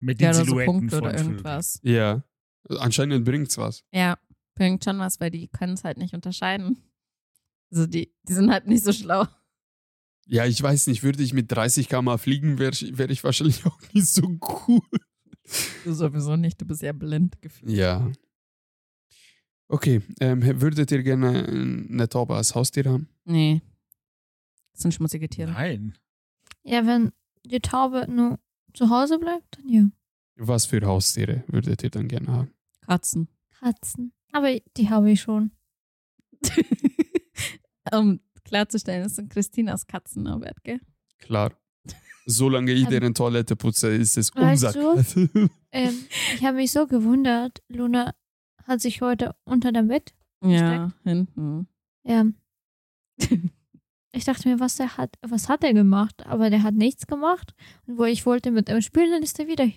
Mit den Ja, oder so Silhouetten Punkte von oder Vögeln. irgendwas. Ja. Anscheinend bringt's was. Ja, bringt schon was, weil die können es halt nicht unterscheiden. Also die, die sind halt nicht so schlau. Ja, ich weiß nicht, würde ich mit 30 km fliegen, wäre ich, wär ich wahrscheinlich auch nicht so cool. Du sowieso nicht, du bist ja blind gefühlt. Ja. Okay, ähm, würdet ihr gerne eine Taube als Haustier haben? Nee. Das sind schmutzige Tiere. Nein. Ja, wenn die Taube nur zu Hause bleibt, dann ja. Was für Haustiere würdet ihr dann gerne haben? Katzen. Katzen. Aber die habe ich schon. um klarzustellen, das sind Christinas Katzen, Norbert, gell? Klar. Solange ich Ähm, deren Toilette putze, ist es weißt unser du? Ähm, ich habe mich so gewundert. Luna hat sich heute unter dem Bett. Ja, hinten. Ja. Ich dachte mir, was er hat, was hat er gemacht? Aber der hat nichts gemacht. Und wo ich wollte mit ihm spielen, dann ist er wieder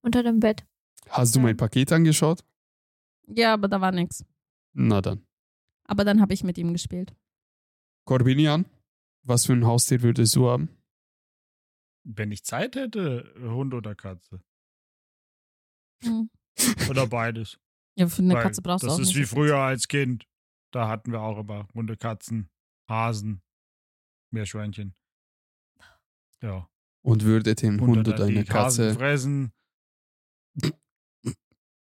unter dem Bett. Hast du mein Paket angeschaut? Ja, aber da war nichts. Na dann. Aber dann habe ich mit ihm gespielt. Corbinian, was für ein Haustier würdest du haben? Wenn ich Zeit hätte, Hund oder Katze. Hm. Oder beides. Ja, für eine Weil Katze brauchst du das auch ist nicht wie früher als Kind. Da hatten wir auch immer Hunde, Katzen, Hasen, Meerschweinchen. Ja. Und würdet Und Hund oder eine die Hasen Katze, fressen.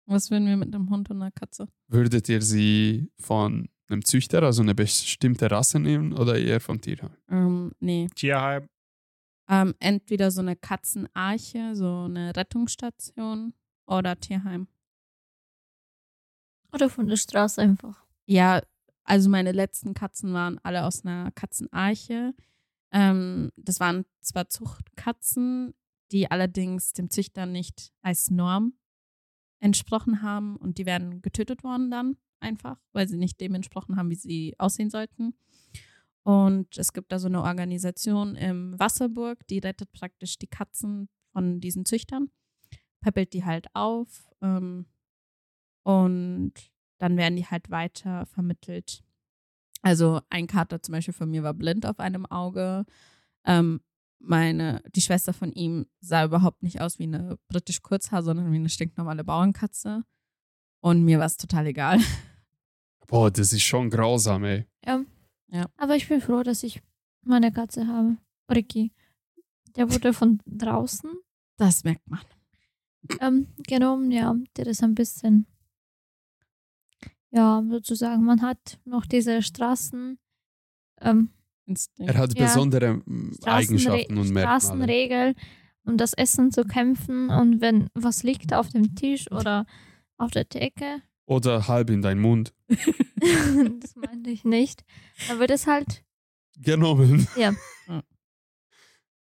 Was würden wir mit einem Hund und einer Katze? würdet ihr sie von einem Züchter, also eine bestimmte Rasse nehmen oder eher vom Tierheim? Ähm, nee. Tierheim. Ähm, entweder so eine Katzenarche, so eine Rettungsstation oder Tierheim. Oder von der Straße einfach. Ja, also meine letzten Katzen waren alle aus einer Katzenarche. Ähm, das waren zwar Zuchtkatzen, die allerdings dem Züchter nicht als Norm entsprochen haben und die werden getötet worden dann einfach, weil sie nicht dem entsprochen haben, wie sie aussehen sollten. Und es gibt da so eine Organisation im Wasserburg, die rettet praktisch die Katzen von diesen Züchtern, peppelt die halt auf ähm, und dann werden die halt weiter vermittelt. Also ein Kater zum Beispiel von mir war blind auf einem Auge. Ähm, meine, die Schwester von ihm sah überhaupt nicht aus wie eine britisch Kurzhaar, sondern wie eine stinknormale Bauernkatze. Und mir war es total egal. Boah, das ist schon grausam, ey. Ja. Ja. Aber ich bin froh, dass ich meine Katze habe. Ricky. Der wurde von draußen Das merkt man. ähm, genommen. Ja, der ist ein bisschen, ja, sozusagen, man hat noch diese Straßen, ähm, Instinkt. Er hat Ja. besondere mm, Eigenschaften und Merkmale. Straßenregel, um das Essen zu kämpfen. Und wenn was liegt auf dem Tisch oder auf der Theke, Oder halb in deinen Mund das meinte ich nicht, dann wird es halt, genommen. Ja.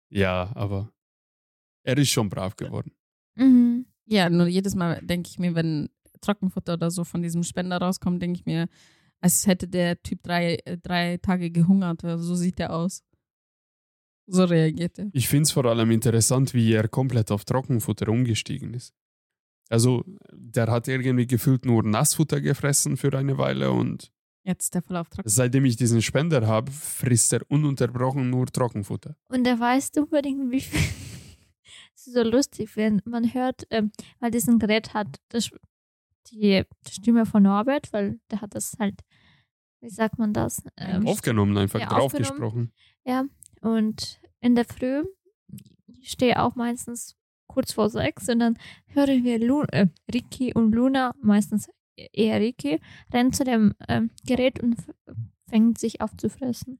Ja, aber er ist schon brav geworden. mhm. Ja, nur jedes Mal denke ich mir, wenn Trockenfutter oder so von diesem Spender rauskommt, denke ich mir, als hätte der Typ drei, äh, drei Tage gehungert. So sieht er aus. So reagiert er. Ich finde es vor allem interessant, wie er komplett auf Trockenfutter umgestiegen ist. Also, der hat irgendwie gefühlt nur Nassfutter gefressen für eine Weile und Jetzt ist der voll auf Trocken. seitdem ich diesen Spender habe, frisst er ununterbrochen nur Trockenfutter. Und er weiß unbedingt, wie viel. Es ist so lustig, wenn man hört, ähm, weil diesen Gerät hat das, die, die Stimme von Norbert, weil der hat das halt, wie sagt man das? Ähm, Aufgenommen, einfach Ja, draufgesprochen. und in der Früh ich stehe auch meistens kurz vor sechs und dann hören wir Lu äh, Ricky und Luna, meistens eher Ricky, rennt zu dem ähm, Gerät und fängt sich auf zu fressen.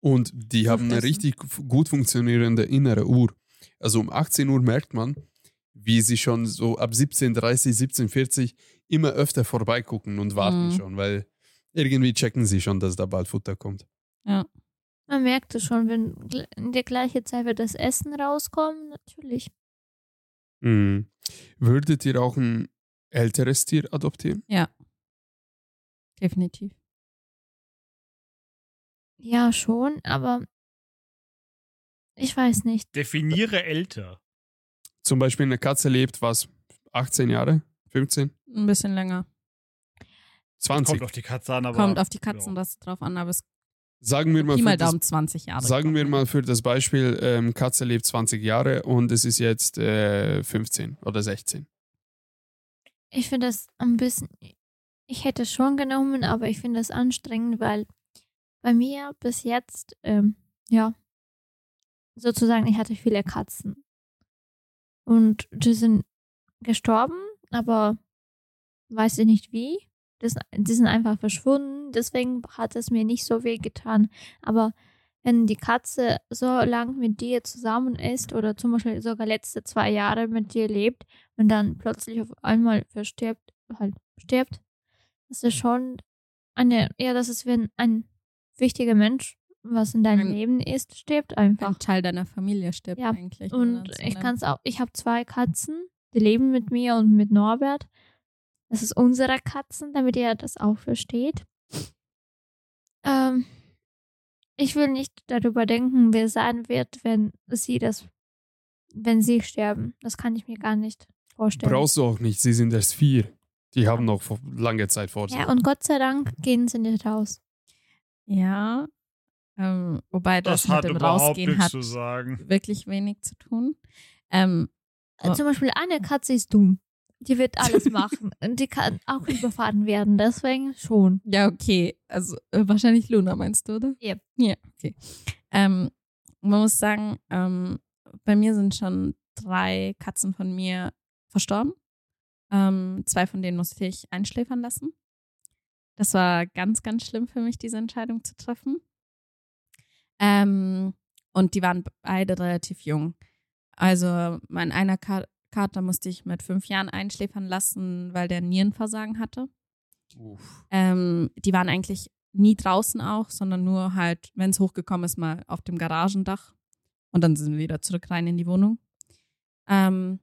Und die haben eine richtig gut funktionierende innere Uhr. Also um 18 Uhr merkt man, wie sie schon so ab 17.30, 17.40 immer öfter vorbeigucken und warten Mhm. schon, weil irgendwie checken sie schon, dass da bald Futter kommt. Man merkt es schon, wenn in der gleichen Zeit wird das Essen rauskommen, natürlich. Mhm. Würdet ihr auch ein älteres Tier adoptieren? Ja. Definitiv. Ja, schon, aber ich weiß nicht. Definiere älter. Zum Beispiel eine Katze lebt, was, 18 Jahre? 15? Ein bisschen länger. 20? Kommt auf die Katze an, aber. Kommt auf die Katzen ja. das drauf an, aber es Sagen wir mal, mal das, Daumen 20 Jahre. sagen wir mal für das Beispiel, ähm, Katze lebt 20 Jahre und es ist jetzt äh, 15 oder 16. Ich finde das ein bisschen. Ich hätte es schon genommen, aber ich finde es anstrengend, weil bei mir bis jetzt, ähm, ja, sozusagen, ich hatte viele Katzen. Und die sind gestorben, aber weiß ich nicht wie. Das, die sind einfach verschwunden, deswegen hat es mir nicht so weh getan. Aber wenn die Katze so lang mit dir zusammen ist oder zum Beispiel sogar letzte zwei Jahre mit dir lebt und dann plötzlich auf einmal verstirbt, halt stirbt, das ist schon eine, ja, das ist, wenn ein wichtiger Mensch, was in deinem Ein- Leben ist, stirbt einfach. ein Teil deiner Familie stirbt Ja, eigentlich. Und ich kann es auch, ich habe zwei Katzen, die leben mit mir und mit Norbert. Das ist unsere Katzen, damit ihr das auch versteht. Ähm, ich will nicht darüber denken, wer sein wird, wenn sie das, wenn sie sterben. Das kann ich mir gar nicht vorstellen. Brauchst du auch nicht, sie sind erst vier. Die haben noch lange Zeit vor sich. ja, und Gott sei Dank gehen sie nicht raus. Ja. Ähm, wobei das, Das hat mit dem Rausgehen hat zu sagen. wirklich wenig zu tun. Ähm. Zum Beispiel eine Katze ist dumm. Die wird alles machen. und die kann auch überfahren werden. Deswegen schon. ja, okay. Also äh, wahrscheinlich Luna meinst du, oder? Yep. Ja, okay. Ähm, man muss sagen, ähm, bei mir sind schon drei Katzen von mir verstorben. Ähm, zwei von denen musste ich einschläfern lassen. Das war ganz, ganz schlimm für mich, diese Entscheidung zu treffen. Ähm, und die waren beide relativ jung. Also mein einer Ka Kater musste ich mit fünf Jahren einschläfern lassen, weil der Nierenversagen hatte. Ähm, die waren eigentlich nie draußen auch, sondern nur halt, wenn es hochgekommen ist, mal auf dem Garagendach. Und dann sind wir wieder zurück rein in die Wohnung. Ähm,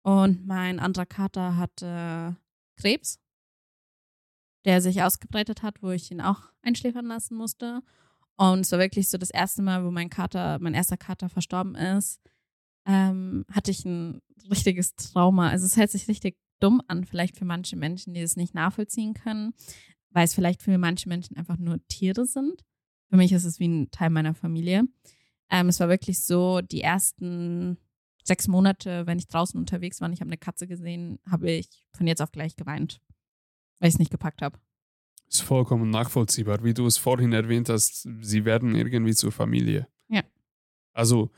und mein anderer Kater hatte Krebs, der sich ausgebreitet hat, wo ich ihn auch einschläfern lassen musste. Und es war wirklich so das erste Mal, wo mein Kater, mein erster Kater verstorben ist, ähm, hatte ich ein richtiges Trauma. Also es hört sich richtig dumm an, vielleicht für manche Menschen, die es nicht nachvollziehen können, weil es vielleicht für manche Menschen einfach nur Tiere sind. Für mich ist es wie ein Teil meiner Familie. Ähm, es war wirklich so, die ersten sechs Monate, wenn ich draußen unterwegs war und ich habe eine Katze gesehen, habe ich von jetzt auf gleich geweint, weil ich es nicht gepackt habe. Ist vollkommen nachvollziehbar. Wie du es vorhin erwähnt hast, sie werden irgendwie zur Familie. Ja. Also,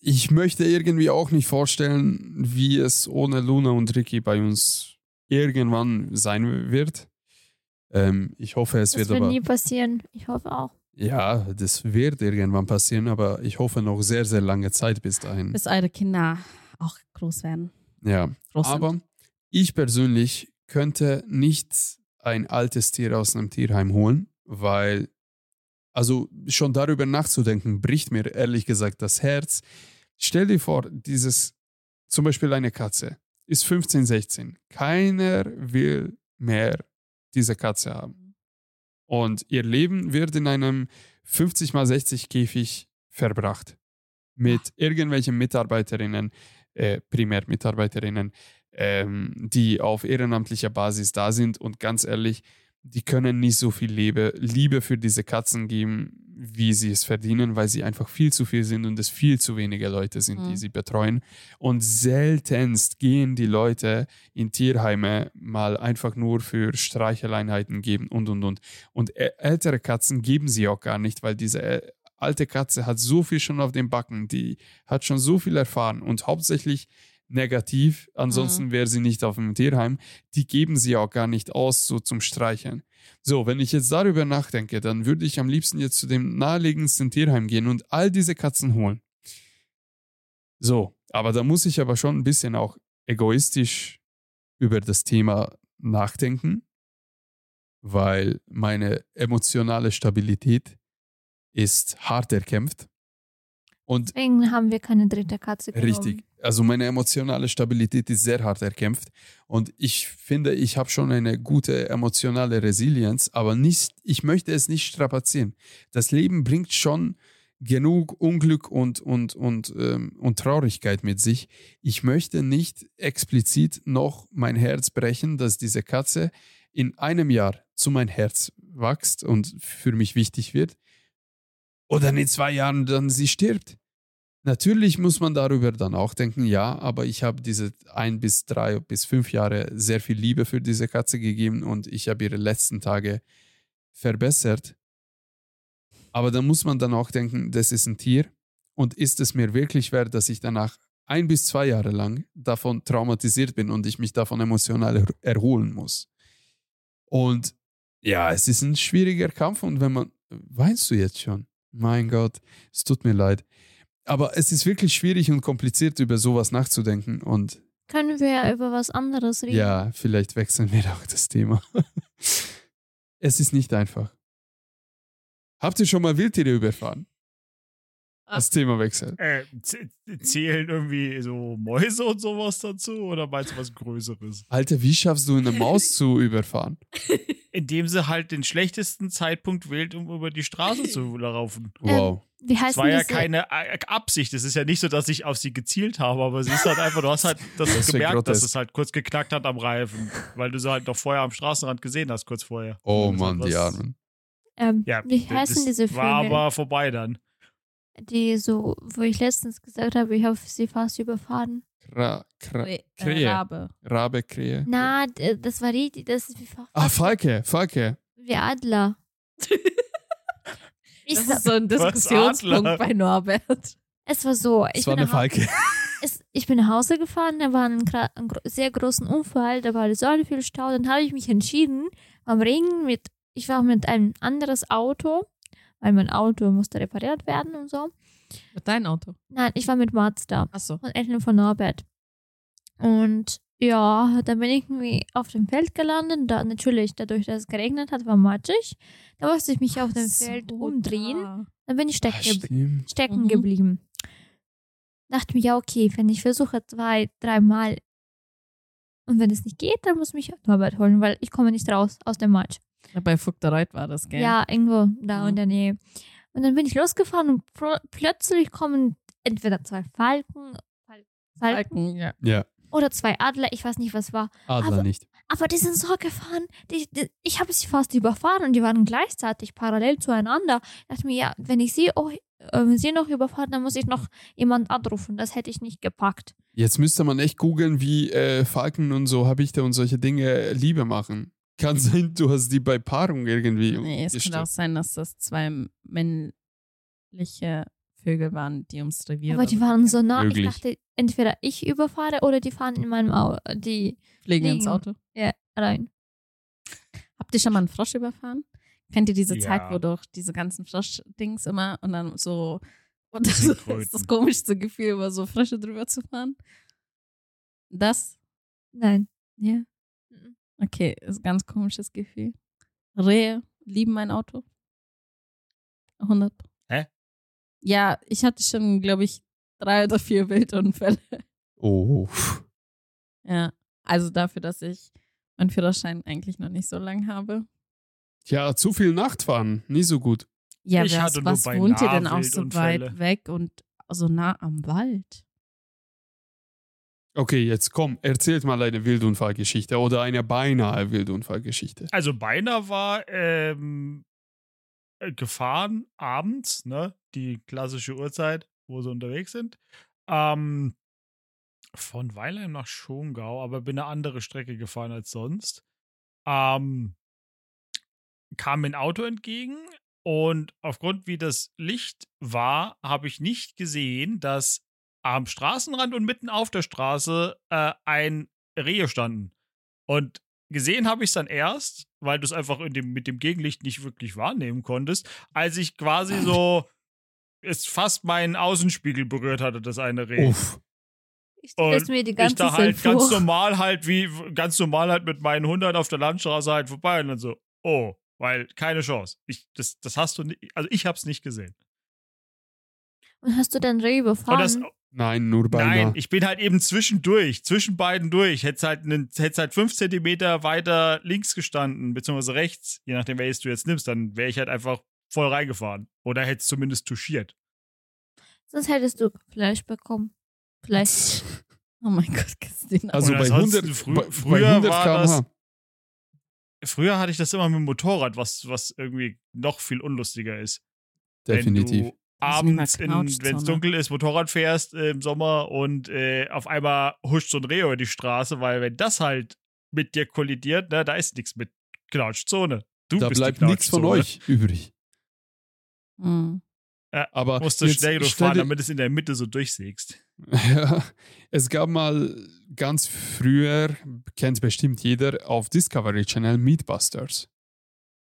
ich möchte irgendwie auch nicht vorstellen, wie es ohne Luna und Ricky bei uns irgendwann sein wird. Ähm, ich hoffe, es Das wird wird aber. nie passieren. Ich hoffe auch. Ja, das wird irgendwann passieren, aber ich hoffe noch sehr, sehr lange Zeit bis dahin. Bis eure Kinder auch groß werden. Ja, Groß sind. aber ich persönlich könnte nicht ein altes Tier aus einem Tierheim holen, weil, also schon darüber nachzudenken, bricht mir ehrlich gesagt das Herz. Stell dir vor, dieses, zum Beispiel eine Katze, ist 15, 16. Keiner will mehr diese Katze haben. Und ihr Leben wird in einem 50 mal 60 Käfig verbracht. Mit irgendwelchen Mitarbeiterinnen, äh, Primärmitarbeiterinnen, ähm, die auf ehrenamtlicher Basis da sind. Und ganz ehrlich, die können nicht so viel Liebe, Liebe für diese Katzen geben, wie sie es verdienen, weil sie einfach viel zu viel sind und es viel zu wenige Leute sind, die Mhm. sie betreuen. Und seltenst gehen die Leute in Tierheime mal einfach nur für Streicheleinheiten geben und und und. Und ältere Katzen geben sie auch gar nicht, weil diese äh, alte Katze hat so viel schon auf dem Backen, die hat schon so viel erfahren und hauptsächlich negativ, ansonsten wäre sie nicht auf dem Tierheim, die geben sie auch gar nicht aus, so zum Streicheln. So, wenn ich jetzt darüber nachdenke, dann würde ich am liebsten jetzt zu dem naheliegendsten Tierheim gehen und all diese Katzen holen. So, aber da muss ich aber schon ein bisschen auch egoistisch über das Thema nachdenken, weil meine emotionale Stabilität ist hart erkämpft. Und Deswegen haben wir keine dritte Katze genommen. Richtig. Also meine emotionale Stabilität ist sehr hart erkämpft. Und ich finde, ich habe schon eine gute emotionale Resilienz, aber nicht, ich möchte es nicht strapazieren. Das Leben bringt schon genug Unglück und, und, und, ähm, und Traurigkeit mit sich. Ich möchte nicht explizit noch mein Herz brechen, dass diese Katze in einem Jahr zu mein Herz wächst und für mich wichtig wird. Oder in zwei Jahren dann sie stirbt. Natürlich muss man darüber dann auch denken, ja, aber ich habe diese ein bis drei bis fünf Jahre sehr viel Liebe für diese Katze gegeben und ich habe ihre letzten Tage verbessert. Aber dann muss man dann auch denken, das ist ein Tier und ist es mir wirklich wert, dass ich danach ein bis zwei Jahre lang davon traumatisiert bin und ich mich davon emotional er erholen muss. Und ja, es ist ein schwieriger Kampf und wenn man, weinst du jetzt schon? Mein Gott, es tut mir leid. Aber es ist wirklich schwierig und kompliziert, über sowas nachzudenken und Können wir ja über was anderes reden? ja, vielleicht wechseln wir auch das Thema. es ist nicht einfach. Habt ihr schon mal Wildtiere überfahren? Das Thema wechseln. Äh, z- zählen irgendwie so Mäuse und sowas dazu oder meinst du was Größeres? Alter, wie schaffst du eine Maus zu überfahren? Indem sie halt den schlechtesten Zeitpunkt wählt, um über die Straße zu laufen. Wow. Wie Es heißt war ja diese? keine äh, Absicht. Es ist ja nicht so, dass ich auf sie gezielt habe, aber sie ist halt einfach, du hast halt das Das gemerkt, dass es halt kurz geknackt hat am Reifen, weil du sie halt noch vorher am Straßenrand gesehen hast, kurz vorher. Oh das Mann, die Armen. ähm, Ja, wie das heißen diese Vögel, War aber vorbei dann. die so, wo ich letztens gesagt habe, ich habe sie fast überfahren? Kra, kra, äh, Krähe. Rabe. Rabe, Krähe. Na, das war die, das ist wie, fa- Ah, Falke, Falke. wie Adler. Das ist so ein Diskussionspunkt bei Norbert. es war so, ich Es war bin, eine Falke. es, ich bin nach Hause gefahren, da war ein, ein sehr großen Unfall, da war so viel Stau, dann habe ich mich entschieden, am Regen mit, ich war mit einem anderes Auto, weil mein Auto musste repariert werden und so. Mit deinem Auto. Nein, ich war mit Mazda. Achso. und Eltern von Norbert. Und ja, dann bin ich irgendwie auf dem Feld gelandet. Da natürlich, dadurch, dass es geregnet hat, war matschig. Da musste ich mich auf dem Feld umdrehen. Dann bin ich stecken, Ah, geb- stimmt. stecken Mhm. geblieben. Dachte mir, ja, okay, wenn ich versuche zwei, dreimal und wenn es nicht geht, dann muss mich Norbert holen, weil ich komme nicht raus aus dem Matsch. Ja, bei Vogtereit war das, gell? Ja, irgendwo da Mhm. in der Nähe. Und dann bin ich losgefahren und pro- plötzlich kommen entweder zwei Falken, Fal Falken Falken, ja. Ja, oder zwei Adler, ich weiß nicht, was war. Adler Aber- nicht. Aber die sind so gefahren, die, die, ich habe sie fast überfahren und die waren gleichzeitig parallel zueinander. Ich dachte mir, ja, wenn ich sie, auch, äh, sie noch überfahre, dann muss ich noch jemand anrufen. Das hätte ich nicht gepackt. Jetzt müsste man echt googeln, wie äh, Falken und so Habichte und solche Dinge Liebe machen. Kann sein, du hast die bei Paarung irgendwie. Nee, es könnte auch gestört. sein, dass das zwei männliche Vögel waren, die ums Revier Aber die waren so nah. Möglich. Ich dachte, entweder ich überfahre oder die fahren in meinem Auto, die fliegen ins. Auto. ja, rein. Habt ihr schon mal einen Frosch überfahren? Kennt ihr diese Ja. Zeit, wo doch diese ganzen Frosch-Dings immer und dann so und das ist das komischste Gefühl, über so Frösche drüber zu fahren? Das, Nein. ja. Okay, ist ein ganz komisches Gefühl. Rehe lieben mein Auto. 100. Hä? Ja, ich hatte schon, glaube ich, drei oder vier Wildunfälle. Oh. Ja, also dafür, dass ich meinen Führerschein eigentlich noch nicht so lang habe. Ja, zu viel Nachtfahren. Nie so gut. Ja, Ich was, hatte nur was bei wohnt ihr denn auch so weit weg und so nah am Wald? Okay, jetzt komm, erzählt mal eine Wildunfallgeschichte oder eine beinahe Wildunfallgeschichte. Also beinahe war ähm, äh, gefahren abends, ne? Die klassische Uhrzeit, wo sie unterwegs sind. Ähm, von Weilheim nach Schongau, aber bin eine andere Strecke gefahren als sonst. Ähm, kam ein Auto entgegen und aufgrund wie das Licht war, habe ich nicht gesehen, dass am Straßenrand und mitten auf der Straße äh, ein Rehe standen. Und gesehen habe ich es dann erst, weil du es einfach in dem, mit dem Gegenlicht nicht wirklich wahrnehmen konntest, als ich quasi so es fast meinen Außenspiegel berührt hatte, das eine Reh. Uff. Ich Und mir die ich ganze da Zeit halt ganz normal halt wie ganz normal halt mit meinen 100 auf der Landstraße halt vorbei und dann so, oh, weil keine Chance. Ich, das, das hast du nicht, also ich hab's nicht gesehen. Und hast du dann Reh Und das, überfahren? Nein, nur beinahe. Nein, ich bin halt eben zwischendurch, zwischen beiden durch. Hätte halt, einen, hätt's halt fünf Zentimeter weiter links gestanden, beziehungsweise rechts, je nachdem, welches du jetzt nimmst, dann wäre ich halt einfach voll reingefahren. Oder hätte es zumindest touchiert. Sonst hättest du Fleisch bekommen. Vielleicht. Oh mein Gott, Christina. Also bei ansonsten 100, frü- bei, früher bei 100 war km/h. Früher hatte ich das immer mit dem Motorrad, was, was irgendwie noch viel unlustiger ist. Definitiv. Wenn du Mal abends, wenn es dunkel ist, Motorrad fährst äh, im Sommer und äh, auf einmal huscht so ein Reh über die Straße, weil wenn das halt mit dir kollidiert, ne, da ist nichts mit Knautschzone. Du Da bist bleibt nichts von euch übrig. Hm. Aber Musst du schnell genug stell fahren, dir- damit es in der Mitte so durchsägst. Ja, es gab mal ganz früher, kennt bestimmt jeder, auf Discovery Channel Meatbusters.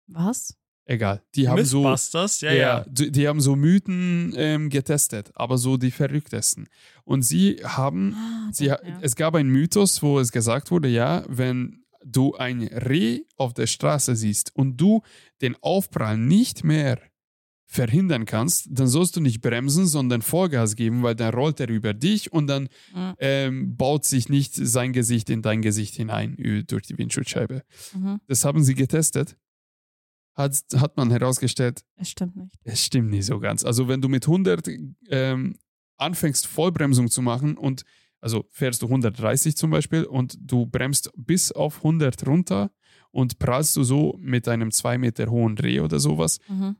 Was? Egal. Die haben so. Ja, ja. Die, die haben so Mythen ähm, getestet, aber so die verrücktesten. Und sie haben, Ah, sie, ja. es gab einen Mythos, wo es gesagt wurde, ja, wenn du ein Reh auf der Straße siehst und du den Aufprall nicht mehr verhindern kannst, dann sollst du nicht bremsen, sondern Vollgas geben, weil dann rollt er über dich und dann Mhm. ähm, baut sich nicht sein Gesicht in dein Gesicht hinein durch die Windschutzscheibe. Mhm. Das haben sie getestet. Hat, hat man herausgestellt, Es stimmt nicht. es stimmt nicht so ganz. Also wenn du mit 100 ähm, anfängst, Vollbremsung zu machen und also fährst du 130 zum Beispiel und du bremst bis auf 100 runter und prallst du so mit einem 2 Meter hohen Reh oder sowas, Mhm.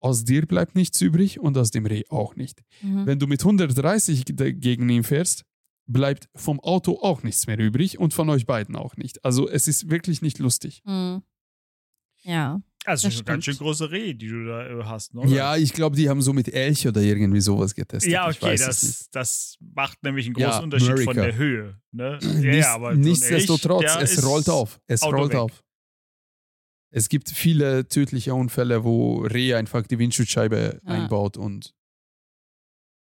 aus dir bleibt nichts übrig und aus dem Reh auch nicht. Mhm. Wenn du mit 130 ge- gegen ihn fährst, bleibt vom Auto auch nichts mehr übrig und von euch beiden auch nicht. Also es ist wirklich nicht lustig. Mhm. Ja. Also Das schon ganz schön große Reh, die du da äh, hast, ne? Ja, ich glaube, die haben so mit Elch oder irgendwie sowas getestet. Ja, okay, das, das macht nämlich einen großen Ja, Unterschied von America. der Höhe. Ne? Ja, Nichts- ja, aber nichtsdestotrotz, Elch, es rollt auf. Es Auto rollt weg. auf. Es gibt viele tödliche Unfälle, wo Reh einfach die Windschutzscheibe Ja. einbaut und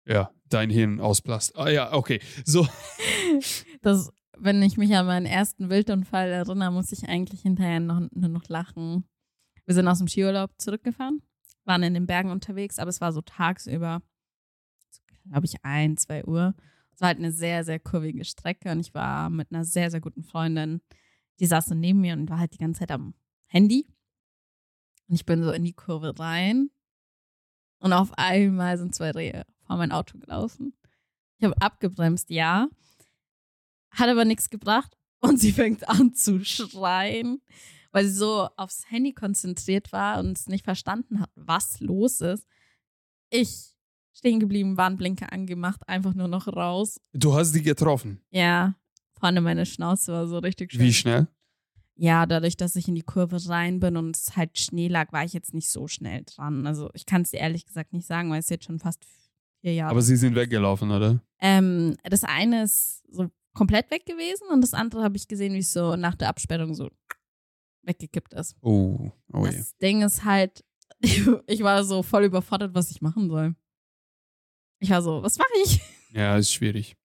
ja, dein Hirn ausplast. Ah ja, okay. So, Das, wenn ich mich an meinen ersten Wildunfall erinnere, muss ich eigentlich hinterher noch, nur noch lachen. Wir sind aus dem Skiurlaub zurückgefahren, waren in den Bergen unterwegs, aber es war so tagsüber, glaube ich, ein, zwei Uhr. Es war halt eine sehr, sehr kurvige Strecke und ich war mit einer sehr, sehr guten Freundin, die saß so neben mir und war halt die ganze Zeit am Handy. Und ich bin so in die Kurve rein und auf einmal sind zwei Rehe vor mein Auto gelaufen. Ich habe abgebremst, ja. Hat aber nichts gebracht. Und sie fängt an zu schreien, weil sie so aufs Handy konzentriert war und es nicht verstanden hat, was los ist. Ich stehen geblieben, Warnblinker angemacht, einfach nur noch raus. du hast die getroffen. Ja, vorne meine Schnauze war so richtig schön. Wie schnell? Ja, dadurch, dass ich in die Kurve rein bin und es halt Schnee lag, war ich jetzt nicht so schnell dran. Also ich kann es dir ehrlich gesagt nicht sagen, weil es jetzt schon fast vier Jahre Aber sie sind weggelaufen, oder? Ähm, das eine ist so komplett weg gewesen und das andere habe ich gesehen, wie es so nach der Absperrung so weggekippt ist. Oh, oh je. Das Ding ist halt, ich war so voll überfordert, was ich machen soll. Ich war so, was mache ich? Ja, ist schwierig.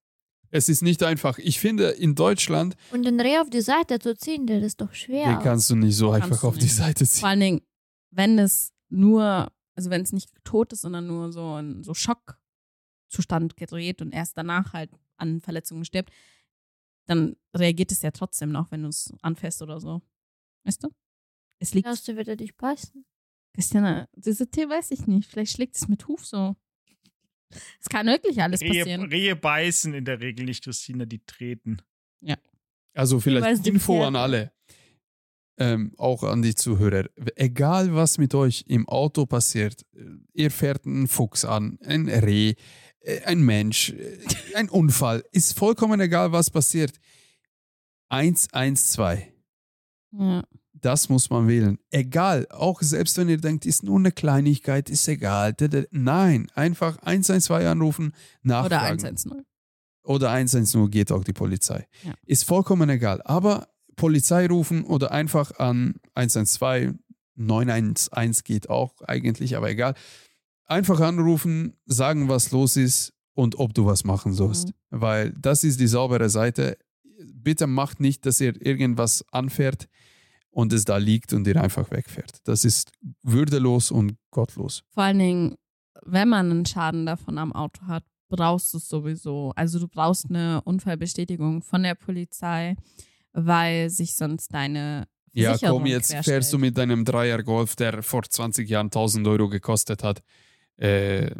Es ist nicht einfach. Ich finde, in Deutschland, Und den Reh auf die Seite zu ziehen, das ist doch schwer. kannst du nicht so einfach auf die nicht. Seite Vor ziehen. allen Dingen, wenn es nur, also wenn es nicht tot ist, sondern nur so in so Schockzustand gedreht und erst danach halt an Verletzungen stirbt, dann reagiert es ja trotzdem noch, wenn du es anfasst oder so. Weißt du? Es liegt Glaubst du, wird er dich beißen? Christiane, diese Tier weiß ich nicht. Vielleicht schlägt es mit Huf so. Es kann wirklich alles Rehe, passieren. Rehe beißen in der Regel nicht, Christina, die treten. Also Weiß vielleicht Info an alle. Ähm, auch an die Zuhörer. Egal, was mit euch im Auto passiert, äh, ihr fährt einen Fuchs an, ein Reh, äh, ein Mensch, äh, ein Unfall, ist vollkommen egal, was passiert. 112. Ja. Das muss man wählen. Egal, auch selbst wenn ihr denkt, ist nur eine Kleinigkeit, ist egal. Nein, einfach 112 anrufen, nachfragen. Oder 110. Oder 110 geht auch die Polizei. Ja. Ist vollkommen egal. Aber Polizei rufen oder einfach an 112, 911 geht auch eigentlich, aber egal. Einfach anrufen, sagen, was los ist und ob du was machen sollst. Mhm. Weil das ist die saubere Seite. Bitte macht nicht, dass ihr irgendwas anfährt und es da liegt und ihr einfach wegfährt. Das ist würdelos und gottlos. Vor allen Dingen, wenn man einen Schaden davon am Auto hat, brauchst du es sowieso. Also du brauchst eine Unfallbestätigung von der Polizei, weil sich sonst deine Ja, Versicherung komm, jetzt querstellt. fährst du mit deinem Dreier Golf, der vor 20 Jahren 1000 Euro gekostet hat. Äh,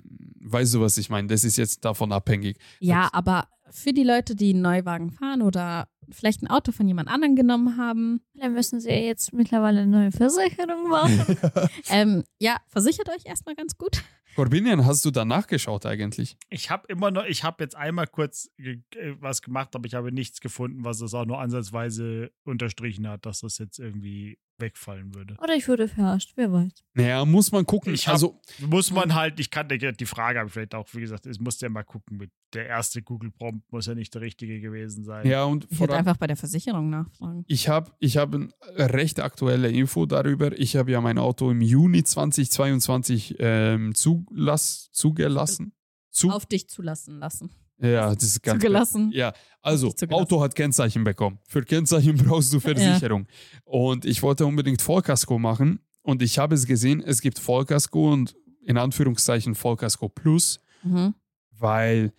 weißt du, was ich meine? Das ist jetzt davon abhängig. Ja, aber für die Leute, die einen Neuwagen fahren oder vielleicht ein Auto von jemand anderem genommen haben, Dann müssen sie jetzt mittlerweile eine neue Versicherung machen. ähm, ja, versichert euch erstmal ganz gut. Corbinian, hast du da nachgeschaut eigentlich? Ich habe immer noch, ich habe jetzt einmal kurz ge- äh, was gemacht, aber ich habe nichts gefunden, was das auch nur ansatzweise unterstrichen hat, dass das jetzt irgendwie wegfallen würde. Oder ich wurde verarscht, wer weiß. Naja, muss man gucken. Ich hab- also, Muss man halt, ich kann die die Frage habe ich vielleicht auch, wie gesagt, es muss ja mal gucken mit der erste Google-Prompt muss ja nicht der richtige gewesen sein. ja, und Ich würde einfach bei der Versicherung nachfragen. ich habe ich hab eine recht aktuelle Info darüber. Ich habe ja mein Auto im Juni 2022 ähm, zulass, zugelassen. Zu, Auf dich zulassen lassen. Ja, das ist ganz Zugelassen. Ja, also. Auto hat Kennzeichen bekommen. Für Kennzeichen brauchst du Versicherung. Und ich wollte unbedingt Vollkasko machen und ich habe es gesehen, es gibt Vollkasko und in Anführungszeichen Vollkasko Plus, Mhm. weil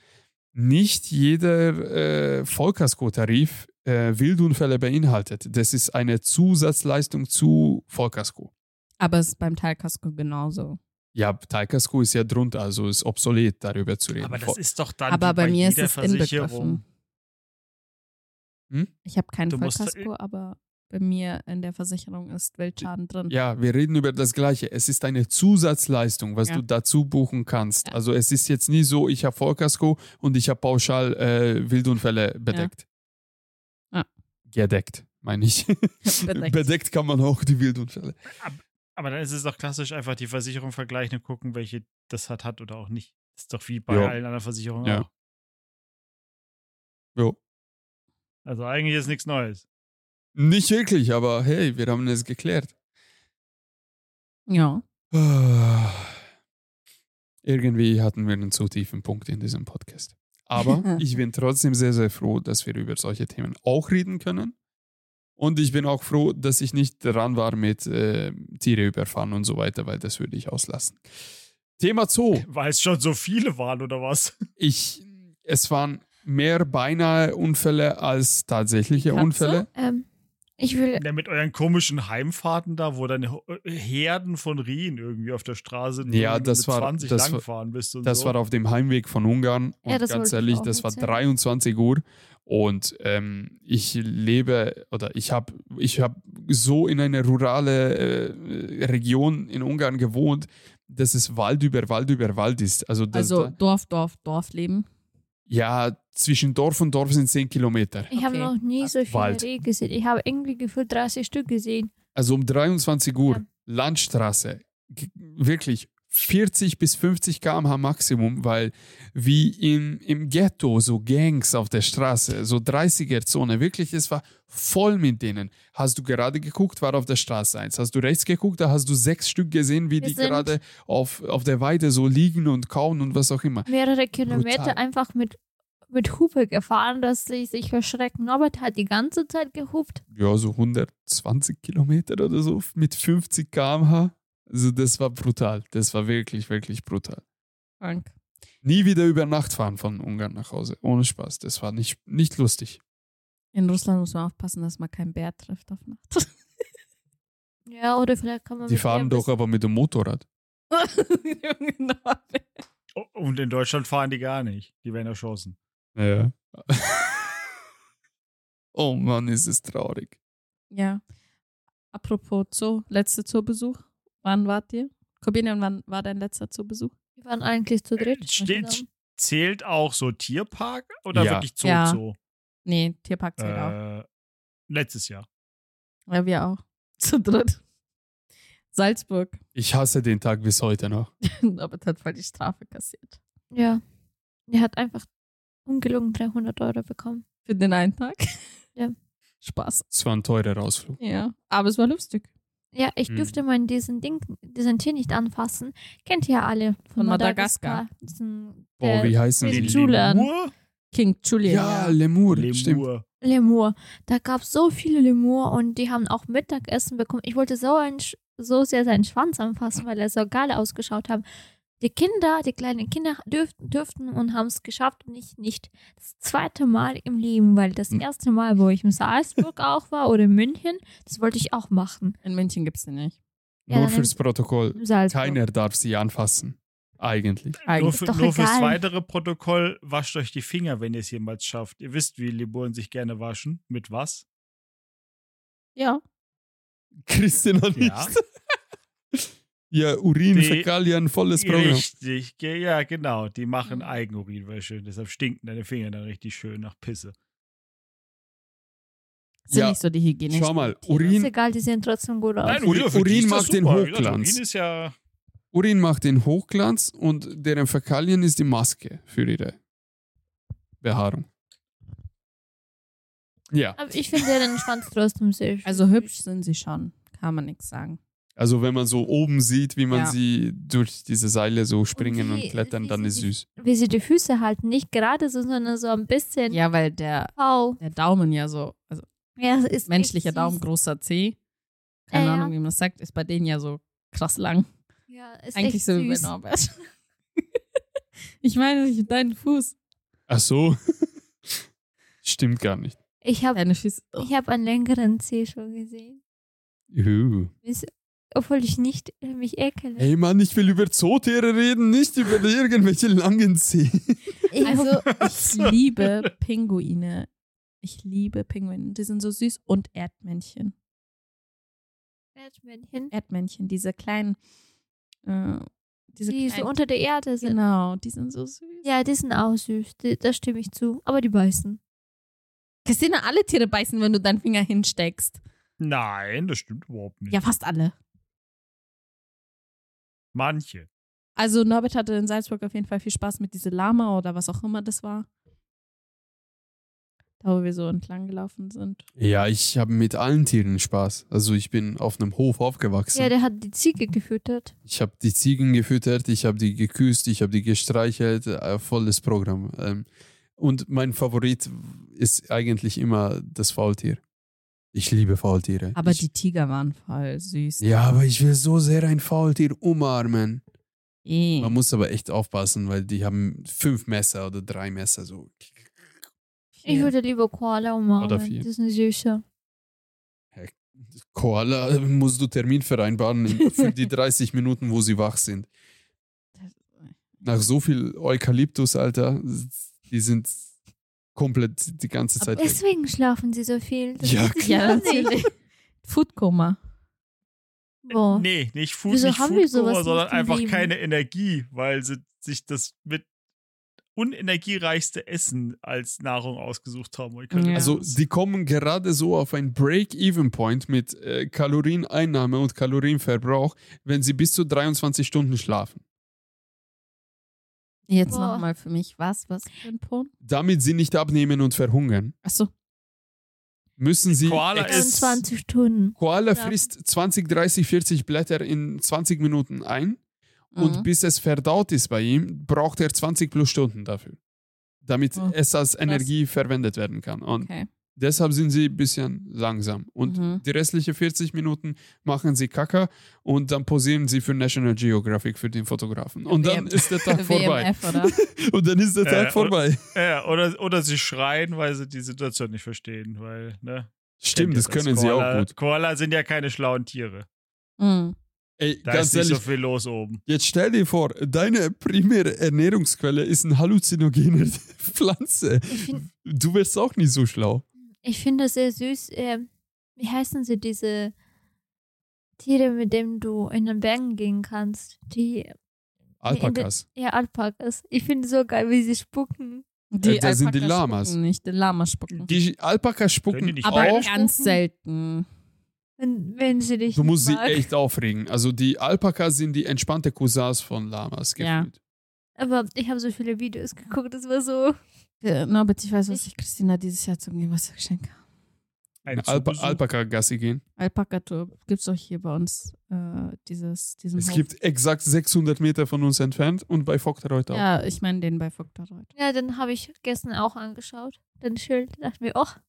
nicht jeder äh, Vollkasko-Tarif äh, Wildunfälle beinhaltet. Das ist eine Zusatzleistung zu Vollkasko. Aber es ist beim Teilkasko genauso. Ja, Teilkasko ist ja drunter, also ist obsolet, darüber zu reden. Aber das ist doch dann Aber wie bei mir ist es inbegriffen. Versicherung. Hm? Ich habe kein Du musst- Vollkasko, aber bei mir in der Versicherung ist Wildschaden drin. Ja, wir reden über das Gleiche. Es ist eine Zusatzleistung, was Ja. du dazu buchen kannst. Ja. Also es ist jetzt nie so, ich habe Vollkasko und ich habe pauschal äh, Wildunfälle bedeckt. Ja. Gedeckt, meine ich. Bedeckt. bedeckt kann man auch die Wildunfälle. Aber dann ist es doch klassisch einfach die Versicherung vergleichen und gucken, welche das hat, hat oder auch nicht. Das ist doch wie bei Ja. allen anderen Versicherungen Ja. auch. Jo. Also eigentlich ist nichts Neues. Nicht wirklich, aber hey, wir haben es geklärt. Ja. Irgendwie hatten wir einen zu tiefen Punkt in diesem Podcast. Aber ich bin trotzdem sehr, sehr froh, dass wir über solche Themen auch reden können. Und ich bin auch froh, dass ich nicht dran war mit äh, Tiere überfahren und so weiter, weil das würde ich auslassen. Thema Zoo. Weil es schon so viele waren, oder was? Ich, es waren mehr beinahe Unfälle als tatsächliche Katze? Unfälle. Ähm, ich will, Ja, mit euren komischen Heimfahrten da, wo dann Ho- Herden von Rien irgendwie auf der Straße Ja, mit das war- 20 das langfahren bist und Das so. war auf dem Heimweg von Ungarn. Und Ja, das ganz ehrlich, das war erzählen. 23 Uhr. Und ähm, ich lebe oder ich habe ich hab so in einer rurale äh, Region in Ungarn gewohnt, dass es Wald über Wald über Wald ist. Also, das, Also Dorf, Dorf, Dorfleben. ja, zwischen Dorf und Dorf sind 10 Kilometer. ich habe Okay. noch nie so viele Wald. Rehe gesehen. Ich habe irgendwie gefühlt 30 Stück gesehen. Also um 23 Uhr, Ja. Landstraße, wirklich 40 bis 50 km/h Maximum, weil wie im, im Ghetto so Gangs auf der Straße, so 30er-Zone, wirklich, es war voll mit denen. Hast du gerade geguckt, war auf der Straße eins. Hast du rechts geguckt, da hast du sechs Stück gesehen, wie Wir die gerade auf, auf der Weide so liegen und kauen und was auch immer. Mehrere Kilometer Brutal. einfach mit, mit Hupe gefahren, dass sie sich verschrecken. Norbert hat die ganze Zeit gehupt. Ja, so 120 Kilometer oder so mit 50 km/h. Also das war brutal. Das war wirklich, wirklich brutal. Frank. Nie wieder über Nacht fahren von Ungarn nach Hause. Ohne Spaß. Das war nicht, nicht lustig. In Russland muss man aufpassen, dass man keinen Bär trifft auf Nacht. Ja, oder vielleicht kann man Die fahren doch aber mit dem Motorrad. Und in Deutschland fahren die gar nicht. Die werden erschossen. Ja. oh Mann, ist es traurig. Ja. Apropos Zoo, letzter Zoobesuch. Wann wart ihr? Corbinian, wann war dein letzter Zoobesuch? Wir waren eigentlich zu dritt. Steht, zählt auch so Tierpark oder Ja. wirklich Zoo Ja. Zoo? Nee, Tierpark zählt auch. Äh, letztes Jahr. Ja, wir auch. Zu dritt. Salzburg. Ich hasse den Tag bis heute noch. Norbert hat voll die Strafe kassiert. Ja. Er hat einfach ungelogen 300 Euro bekommen. Für den einen Tag. Ja. Spaß. Es war ein teurer Ausflug. Ja. Aber es war lustig. Ja, ich Hm. durfte mal diesen Ding, diesen Tier nicht anfassen. Kennt ihr ja alle von, Von Madagaskar. Diesen, Oh, wie heißen sie? Julian. Lemur? King Julian. Ja, Lemur. Stimmt. Lemur. Lemur. Da gab es so viele Lemur und die haben auch Mittagessen bekommen. Ich wollte so, ein, Sch- so sehr seinen Schwanz anfassen, weil er so geil ausgeschaut hat. Die Kinder, die kleinen Kinder dürften, dürften und haben es geschafft und ich nicht. Das zweite Mal im Leben, weil das Hm. erste Mal, wo ich in Salzburg auch war oder in München, das wollte ich auch machen. In München gibt es den nicht. Ja, Nur fürs Protokoll. Salzburg. Keiner darf sie anfassen. Eigentlich. Nur, Eigentlich. für, doch nur fürs egal. weitere Protokoll, wascht euch die Finger, wenn ihr es jemals schafft. Ihr wisst, wie Liburen sich gerne waschen. Mit was? Ja. Christian noch nicht. Ja. Ja, Urin, Die- Fäkalien, volles Programm. Richtig, ge- ja, genau. Die machen Mhm. Eigenurinwäsche. Deshalb stinken deine Finger dann richtig schön nach Pisse. Sind Ja. nicht so die Hygiene. Schau mal, Ist Urin, egal, die sehen trotzdem gut aus. Urin- die Urin ist das macht den gesagt, Hochglanz. Urin ist ja. Urin macht den Hochglanz und deren Fäkalien ist die Maske für ihre Behaarung. Ja, Aber ich finde den Schwanz trotzdem sehr schön. Also hübsch sind sie schon. Kann man nichts sagen. Also wenn man so oben sieht, wie man Ja. sie durch diese Seile so springen und, wie- klettern, wie dann ist die- süß. Wie sie die Füße halten. Nicht gerade so, sondern so ein bisschen. Ja, weil der, Oh. der Daumen ja so, also Ja, es ist menschlicher Daumen, süß. großer C. Keine Ja. Ahnung, wie man das sagt, ist bei denen ja so krass lang. Ja, ist Eigentlich echt so wie bei süß. Norbert. ich meine nicht deinen Fuß. Ach so. Stimmt gar nicht. Ich habe. Oh. ich hab einen längeren Zeh schon gesehen. Juhu. Obwohl ich nicht äh, mich ekele. Hey Mann, ich will über Zootiere reden, nicht über irgendwelche langen Zehen. Ich Also, ich liebe Pinguine. Ich liebe Pinguine. Die sind so süß. Und Erdmännchen. Erdmännchen, Erdmännchen, diese kleinen. Äh, diese die so kleinen, unter der Erde sind. Genau, die sind so süß. Ja, die sind auch süß. Die, da stimme ich zu. Aber die beißen. Christina, alle Tiere beißen, wenn du deinen Finger hinsteckst. Nein, das stimmt überhaupt nicht. Ja, fast alle. Manche. Also Norbert hatte in Salzburg auf jeden Fall viel Spaß mit dieser Lama oder was auch immer das war. Da, wo wir so entlang gelaufen sind. Ja, ich habe mit allen Tieren Spaß. Also ich bin auf einem Hof aufgewachsen. Ja, der hat die Ziege gefüttert. Ich habe die Ziegen gefüttert, ich habe die geküsst, ich habe die gestreichelt, äh, volles Programm. Ähm, und mein Favorit ist eigentlich immer das Faultier. Ich liebe Faultiere. Aber ich, die Tiger waren voll süß. Ja, aber ich will so sehr ein Faultier umarmen. Eh. Man muss aber echt aufpassen, weil die haben fünf Messer oder drei Messer so. Ich Ja. würde lieber Koala umarmen. Oder vier. Die sind süßer. Koala äh, musst du Termin vereinbaren für die 30 Minuten, wo sie wach sind. Nach so viel Eukalyptus, Alter, die sind komplett die ganze Zeit weg. Deswegen schlafen sie so viel. Das Ja, nicht. natürlich. Foodkoma. Boah. Nee, nicht Food, Wieso nicht haben wir Foodkoma, sowas sondern einfach Leben? keine Energie, weil sie sich das mit unenergiereichste Essen als Nahrung ausgesucht haben. Ja. Also die kommen gerade so auf ein Break-Even-Point mit äh, Kalorieneinnahme und Kalorienverbrauch, wenn sie bis zu 23 Stunden schlafen. Jetzt Boah. nochmal für mich. Was? Was für ein Punkt? Damit sie nicht abnehmen und verhungern, Achso. müssen sie... Koala ex- ist- 20 Stunden. Koala Ja. frisst 20, 30, 40 Blätter in 20 Minuten ein und Mhm. bis es verdaut ist bei ihm, braucht er 20 plus Stunden dafür, damit Oh, es als Energie verwendet werden kann. Und Okay. Deshalb sind sie ein bisschen langsam. Und Mhm. die restlichen 40 Minuten machen sie Kacker und dann posieren sie für National Geographic für den Fotografen. Und dann WM ist der Tag vorbei. WMF, oder? Und dann ist der Äh, Tag und- vorbei. Ja, oder, oder sie schreien, weil sie die Situation nicht verstehen, weil, ne? Stimmt, das können sie Koala, auch gut. Koala sind ja keine schlauen Tiere. Mhm. Ey, Da ganz ist nicht ehrlich, so viel los oben. Jetzt stell dir vor, deine primäre Ernährungsquelle ist eine halluzinogene Pflanze. Du wärst auch nicht so schlau. Ich finde das sehr süß. ähm, wie heißen sie, diese Tiere, mit denen du in den Bergen gehen kannst? Die, Alpakas. ja, Alpakas. Ich finde so geil, wie sie spucken. Die Äh, das sind die Alpakas Lamas. Spucken nicht, die Lamas spucken. Die Alpakas Können die spucken nicht Aber auch. ganz spucken? selten. Wenn, wenn sie dich Du musst sie mag. echt aufregen. Also die Alpakas sind die entspannte Cousins von Lamas Ja. gefühlt. Aber ich habe so viele Videos geguckt, das war so. Norbert, ich weiß, was ich Christina dieses Jahr zum Geburtstag geschenkt habe. Ein Alpa. Alpaka-Gassi gehen. Alpaka-Tour gibt's auch hier bei uns, äh, dieses, diesen Es Hof. gibt exakt 600 Meter von uns entfernt und bei Vogtereuth auch. Ja, ich meine den bei Vogtereuth. Ja, den habe ich gestern auch angeschaut. Den Schild. Dachte mir, ach,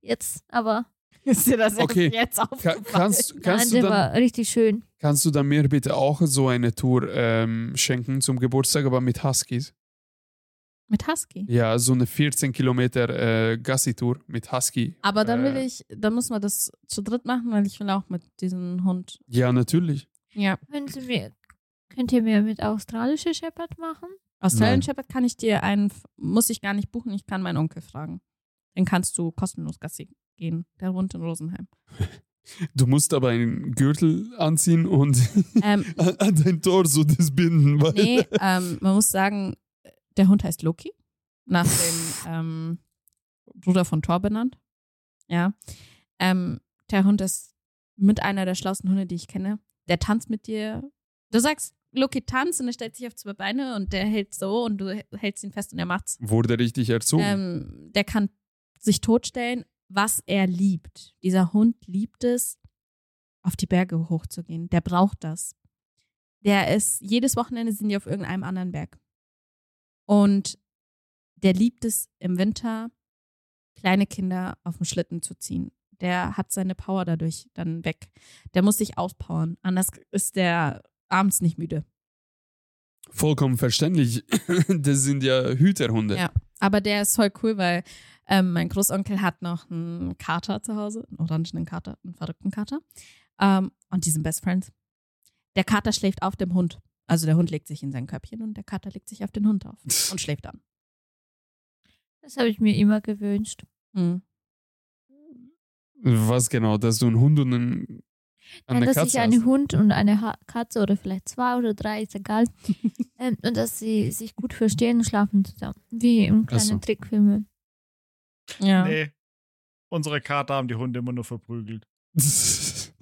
jetzt, aber Ist dir das Okay. jetzt Ka aufgefallen? kannst, kannst, Nein, du dann, war richtig schön. kannst du dann mir bitte auch so eine Tour ähm, schenken zum Geburtstag, aber mit Huskies? Mit Husky. Ja, so eine 14 Kilometer äh, Gassi-Tour mit Husky. Aber dann will Äh, ich, dann muss man das zu dritt machen, weil ich will auch mit diesem Hund. Ja, natürlich. Ja. Können Sie mir, könnt ihr mir mit australische Shepherd machen? Australian Nein. Shepherd kann ich dir einen, muss ich gar nicht buchen, ich kann meinen Onkel fragen. Den kannst du kostenlos Gassi gehen. Der wohnt in Rosenheim. Du musst aber einen Gürtel anziehen und ähm, an, an dein Torso das binden. Weil nee, ähm, man muss sagen, der Hund heißt Loki. Nach dem ähm, Bruder von Thor benannt. Ja. Ähm, der Hund ist mit einer der schlauesten Hunde, die ich kenne. Der tanzt mit dir. Du sagst, Loki tanzt und er stellt sich auf zwei Beine und der hält so und du hältst ihn fest und er macht's. Wurde richtig erzogen. Ähm, der kann sich totstellen, was er liebt. Dieser Hund liebt es, auf die Berge hochzugehen. Der braucht das. Der ist, jedes Wochenende sind die auf irgendeinem anderen Berg. Und der liebt es im Winter, kleine Kinder auf dem Schlitten zu ziehen. Der hat seine Power dadurch dann weg. Der muss sich auspowern. Anders ist der abends nicht müde. Vollkommen verständlich. Das sind ja Hüterhunde. Ja. Aber der ist voll cool, weil ähm, mein Großonkel hat noch einen Kater zu Hause, einen orangenen Kater, einen verrückten Kater. Ähm, und die sind Best Friends. Der Kater schläft auf dem Hund. Also der Hund legt sich in sein Köpfchen und der Kater legt sich auf den Hund auf und schläft dann. Das habe ich mir immer gewünscht. Mhm. Was genau? Dass du einen Hund und einen, Nein, eine dass Katze ich einen hast? Hund und eine ha Katze oder vielleicht zwei oder drei, ist egal. ähm, und dass sie sich gut verstehen und schlafen zusammen. Wie im kleinen so. Trickfilme. Ja. Nee. Unsere Kater haben die Hunde immer nur verprügelt.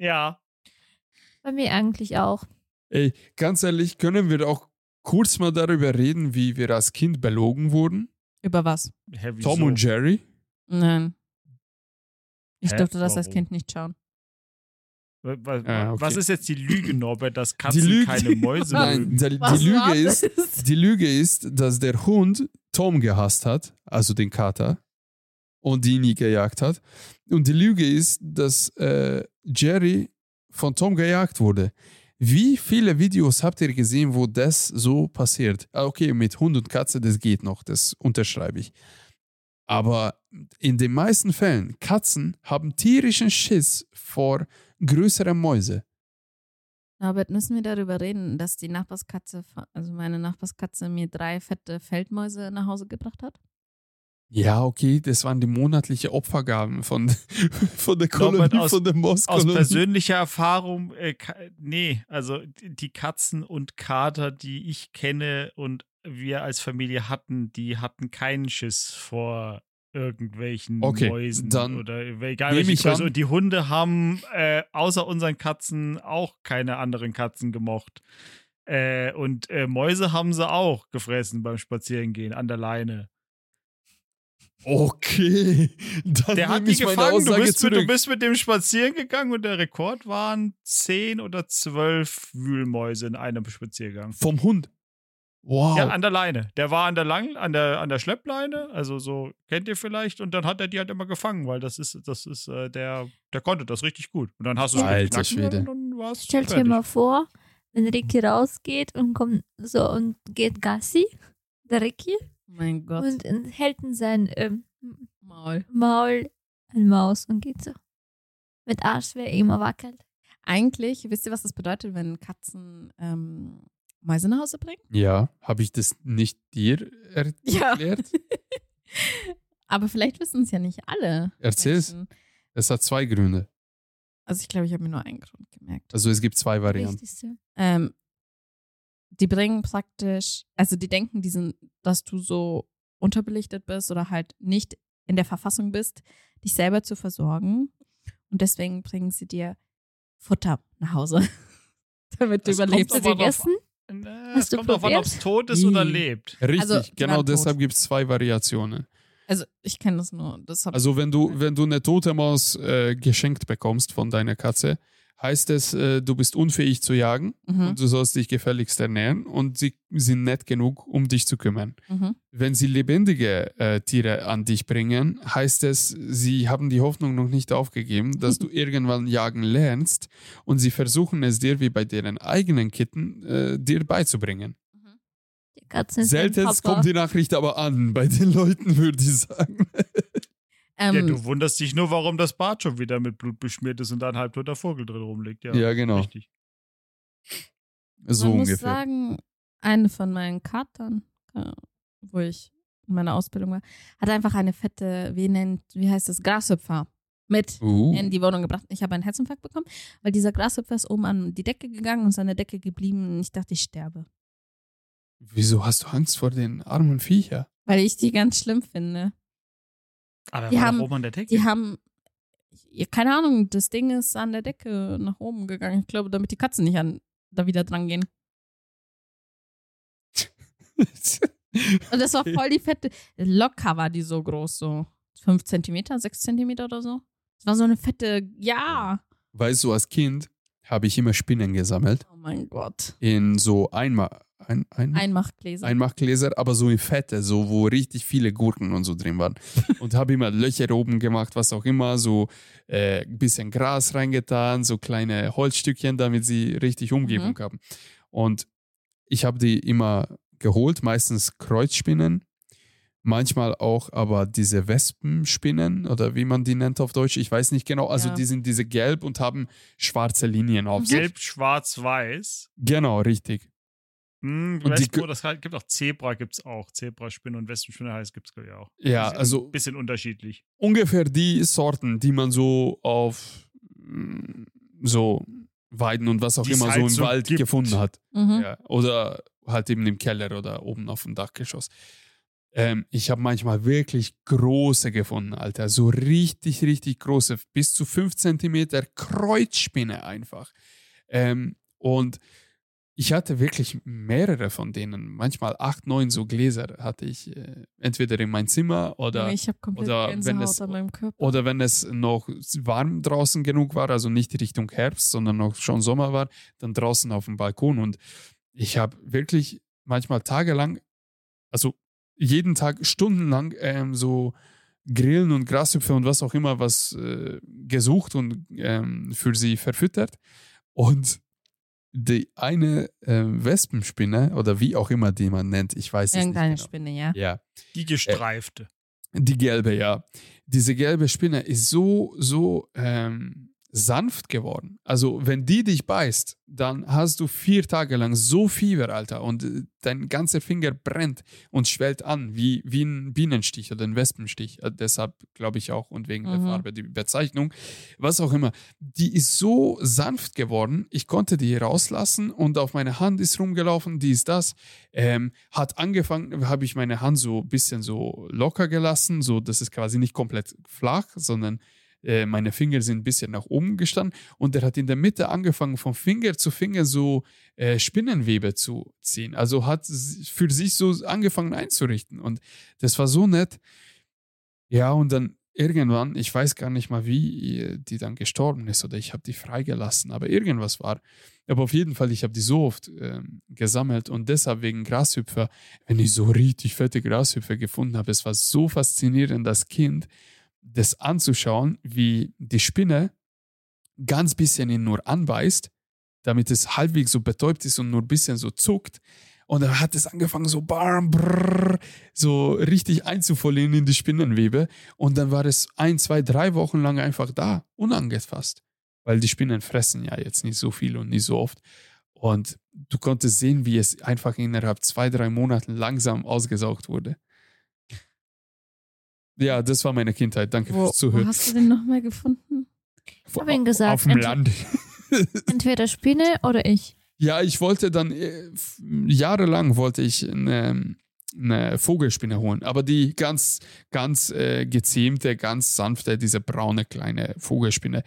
Ja. Bei mir eigentlich auch. Ey, ganz ehrlich, können wir auch kurz mal darüber reden, wie wir als Kind belogen wurden? Über was? Hä? Tom und Jerry? Nein. Ich Hä? durfte das als Warum? Kind nicht schauen. Wa- wa- Ah, okay. Was ist jetzt die Lüge, Norbert, dass Katzen Lüge- keine Mäuse Nein, Was die, Lüge ist, die Lüge ist, dass der Hund Tom gehasst hat, also den Kater, und ihn nie gejagt hat. Und die Lüge ist, dass äh, Jerry von Tom gejagt wurde. Wie viele Videos habt ihr gesehen, wo das so passiert? Ah, Okay, mit Hund und Katze, das geht noch, das unterschreibe ich. Aber in den meisten Fällen, Katzen haben tierischen Schiss vor größeren Mäuse. Norbert, müssen wir darüber reden, dass die Nachbarskatze, also meine Nachbarskatze, mir drei fette Feldmäuse nach Hause gebracht hat? Ja, okay, das waren die monatliche Opfergaben von, von der Kolonie, aus- von der Aus Mostkolonie. persönlicher Erfahrung, äh, nee, also die Katzen und Kater, die ich kenne und wir als Familie hatten, die hatten keinen Schiss vor irgendwelchen Okay, Mäusen dann oder egal welche Größe. Und die Hunde haben äh, außer unseren Katzen auch keine anderen Katzen gemocht. Äh, und äh, Mäuse haben sie auch gefressen beim Spazierengehen an der Leine. Okay, dann Der hat nehme die ich meine gefangen, du bist, mit, du bist mit dem spazieren gegangen und der Rekord waren 10 oder 12 Wühlmäuse in einem Spaziergang. Vom Hund. Wow. Ja, an der Leine. Der war an der Lang, an der, an der Schleppleine, also so kennt ihr vielleicht, und dann hat er die halt immer gefangen, weil das ist, das ist, äh, der, der konnte das richtig gut. Und dann hast du es Alter geknackt Schwede. und dann war's Stell dir mal vor, wenn Ricky rausgeht und kommt so und geht Gassi, der Ricky, mein Gott. und hält in sein ähm, Maul. Maul eine Maus und geht so. Mit Arsch, wer immer wackelt. Eigentlich, wisst ihr, was das bedeutet, wenn Katzen ähm, Mäuse nach Hause bringen? Ja, habe ich das nicht dir er Ja. erklärt? Aber vielleicht wissen es ja nicht alle. Erzähl's. Menschen. Es hat zwei Gründe. Also ich glaube, ich habe mir nur einen Grund gemerkt. Also es gibt zwei Varianten. Ähm, die bringen praktisch, also die denken, die sind, dass du so unterbelichtet bist oder halt nicht in der Verfassung bist, dich selber zu versorgen. Und deswegen bringen sie dir Futter nach Hause, damit du Das überlebst. Hast du gegessen? Äh, Hast Es du kommt drauf an, ob es tot ist oder lebt. Richtig, Also, genau tot. deshalb gibt es zwei Variationen. Also ich kenne das nur. Das Also wenn du, wenn du eine tote Maus äh, geschenkt bekommst von deiner Katze, heißt es, äh, du bist unfähig zu jagen Mhm. und du sollst dich gefälligst ernähren und sie sind nett genug, um dich zu kümmern. Mhm. Wenn sie lebendige äh, Tiere an dich bringen, heißt es, sie haben die Hoffnung noch nicht aufgegeben, dass du irgendwann jagen lernst und sie versuchen es dir wie bei deren eigenen Kitten äh, dir beizubringen. Sind Selten kommt die Nachricht aber an bei den Leuten, würde ich sagen. Ähm, Ja, du wunderst dich nur, warum das Bad schon wieder mit Blut beschmiert ist und da ein halbtoter Vogel drin rumliegt. Ja, Ja, genau. Richtig. So Man muss ungefähr. sagen, eine von meinen Katern, äh, wo ich in meiner Ausbildung war, hat einfach eine fette, wie nennt, wie heißt das, Grashüpfer mit Uh. in die Wohnung gebracht. Ich habe einen Herzinfarkt bekommen, weil dieser Grashüpfer ist oben an die Decke gegangen und seine Decke geblieben. Und ich dachte, ich sterbe. Wieso hast du Angst vor den armen Viecher? Weil ich die ganz schlimm finde. Aber Die war haben- oben an der Decke. Die haben, ja, keine Ahnung, das Ding ist an der Decke nach oben gegangen. Ich glaube, damit die Katzen nicht an, da wieder dran gehen. Und das war voll die fette, locker war die so groß, so 5 Zentimeter, 6 Zentimeter oder so. Das war so eine fette, ja. weißt du, als Kind habe ich immer Spinnen gesammelt Oh mein Gott. in so Einma ein, ein, Einmachgläser. Einmachgläser, aber so in Fette, so wo richtig viele Gurken und so drin waren. Und habe immer Löcher oben gemacht, was auch immer, so äh, ein bisschen Gras reingetan, so kleine Holzstückchen, damit sie richtig Umgebung haben. Und ich habe die immer geholt, meistens Kreuzspinnen, manchmal auch aber diese Wespenspinnen oder wie man die nennt auf Deutsch, ich weiß nicht genau. Also Ja. die sind diese gelb und haben schwarze Linien auf sich. Gelb, schwarz, weiß. Genau, richtig. Du Und die weißt, ge- wo das halt, gibt auch Zebra, gibt's auch. Zebraspinne und Wespenspinne heißt, gibt's glaube ich auch. Ja, Bisschen- also Bisschen unterschiedlich. ungefähr die Sorten, die man so auf mm, so Weiden und was auch Die's immer so im so Wald gibt. gefunden hat. Mhm. Ja, oder halt eben im Keller oder oben auf dem Dachgeschoss. Ähm, ich habe manchmal wirklich große gefunden, Alter. So richtig, richtig große, bis zu 5 Zentimeter Kreuzspinne einfach. Ähm, und ich hatte wirklich mehrere von denen. Manchmal acht, neun so Gläser hatte ich äh, entweder in mein Zimmer oder ich habe komplett oder wenn es- an meinem Körper. oder wenn es noch warm draußen genug war, also nicht Richtung Herbst, sondern noch schon Sommer war, dann draußen auf dem Balkon. Und ich habe wirklich manchmal tagelang, also jeden Tag stundenlang ähm, so Grillen und Grashüpfer und was auch immer was äh, gesucht und ähm, für sie verfüttert. Und die eine ähm, Wespenspinne oder wie auch immer die man nennt, ich weiß es nicht Irgendeine genau. Spinne, ja. Ja, Die gestreifte. die gelbe, ja. Diese gelbe Spinne ist so, so ähm, sanft geworden. Also, wenn die dich beißt, dann hast du vier Tage lang so Fieber, Alter, und äh, dein ganzer Finger brennt und schwellt an, wie, wie ein Bienenstich oder ein Wespenstich. Äh, deshalb glaube ich auch und wegen der Mhm. Farbe, die Bezeichnung, was auch immer. Die ist so sanft geworden, ich konnte die rauslassen und auf meine Hand ist rumgelaufen, die ist das. Ähm, hat angefangen, habe ich meine Hand so ein bisschen so locker gelassen, so dass es quasi nicht komplett flach, sondern äh, meine Finger sind ein bisschen nach oben gestanden und er hat in der Mitte angefangen, von Finger zu Finger so äh, Spinnenwebe zu ziehen. Also hat für sich so angefangen einzurichten und das war so nett. Ja, und dann irgendwann, ich weiß gar nicht mal, wie äh, die dann gestorben ist oder ich habe die freigelassen, aber irgendwas war. Aber auf jeden Fall, ich habe die so oft ähm, gesammelt und deshalb wegen Grashüpfer, wenn ich so richtig fette Grashüpfer gefunden habe, es war so faszinierend, das Kind, das anzuschauen, wie die Spinne ganz bisschen ihn nur anbeißt, damit es halbwegs so betäubt ist und nur ein bisschen so zuckt. Und dann hat es angefangen, so bam, brrr, so richtig einzufolieren in die Spinnenwebe. Und dann war es ein, zwei, drei Wochen lang einfach da, unangefasst. Weil die Spinnen fressen ja jetzt nicht so viel und nicht so oft. Und du konntest sehen, wie es einfach innerhalb zwei, drei Monaten langsam ausgesaugt wurde. Ja, das war meine Kindheit. Danke Wo, fürs wo Zuhören. hast du den nochmal gefunden? hab ihn gesagt, Auf dem ent- Land. Entweder Spinne oder ich. Ja, ich wollte dann äh, jahrelang wollte ich eine, eine Vogelspinne holen, aber die ganz, ganz äh, gezähmte, ganz sanfte, diese braune kleine Vogelspinne.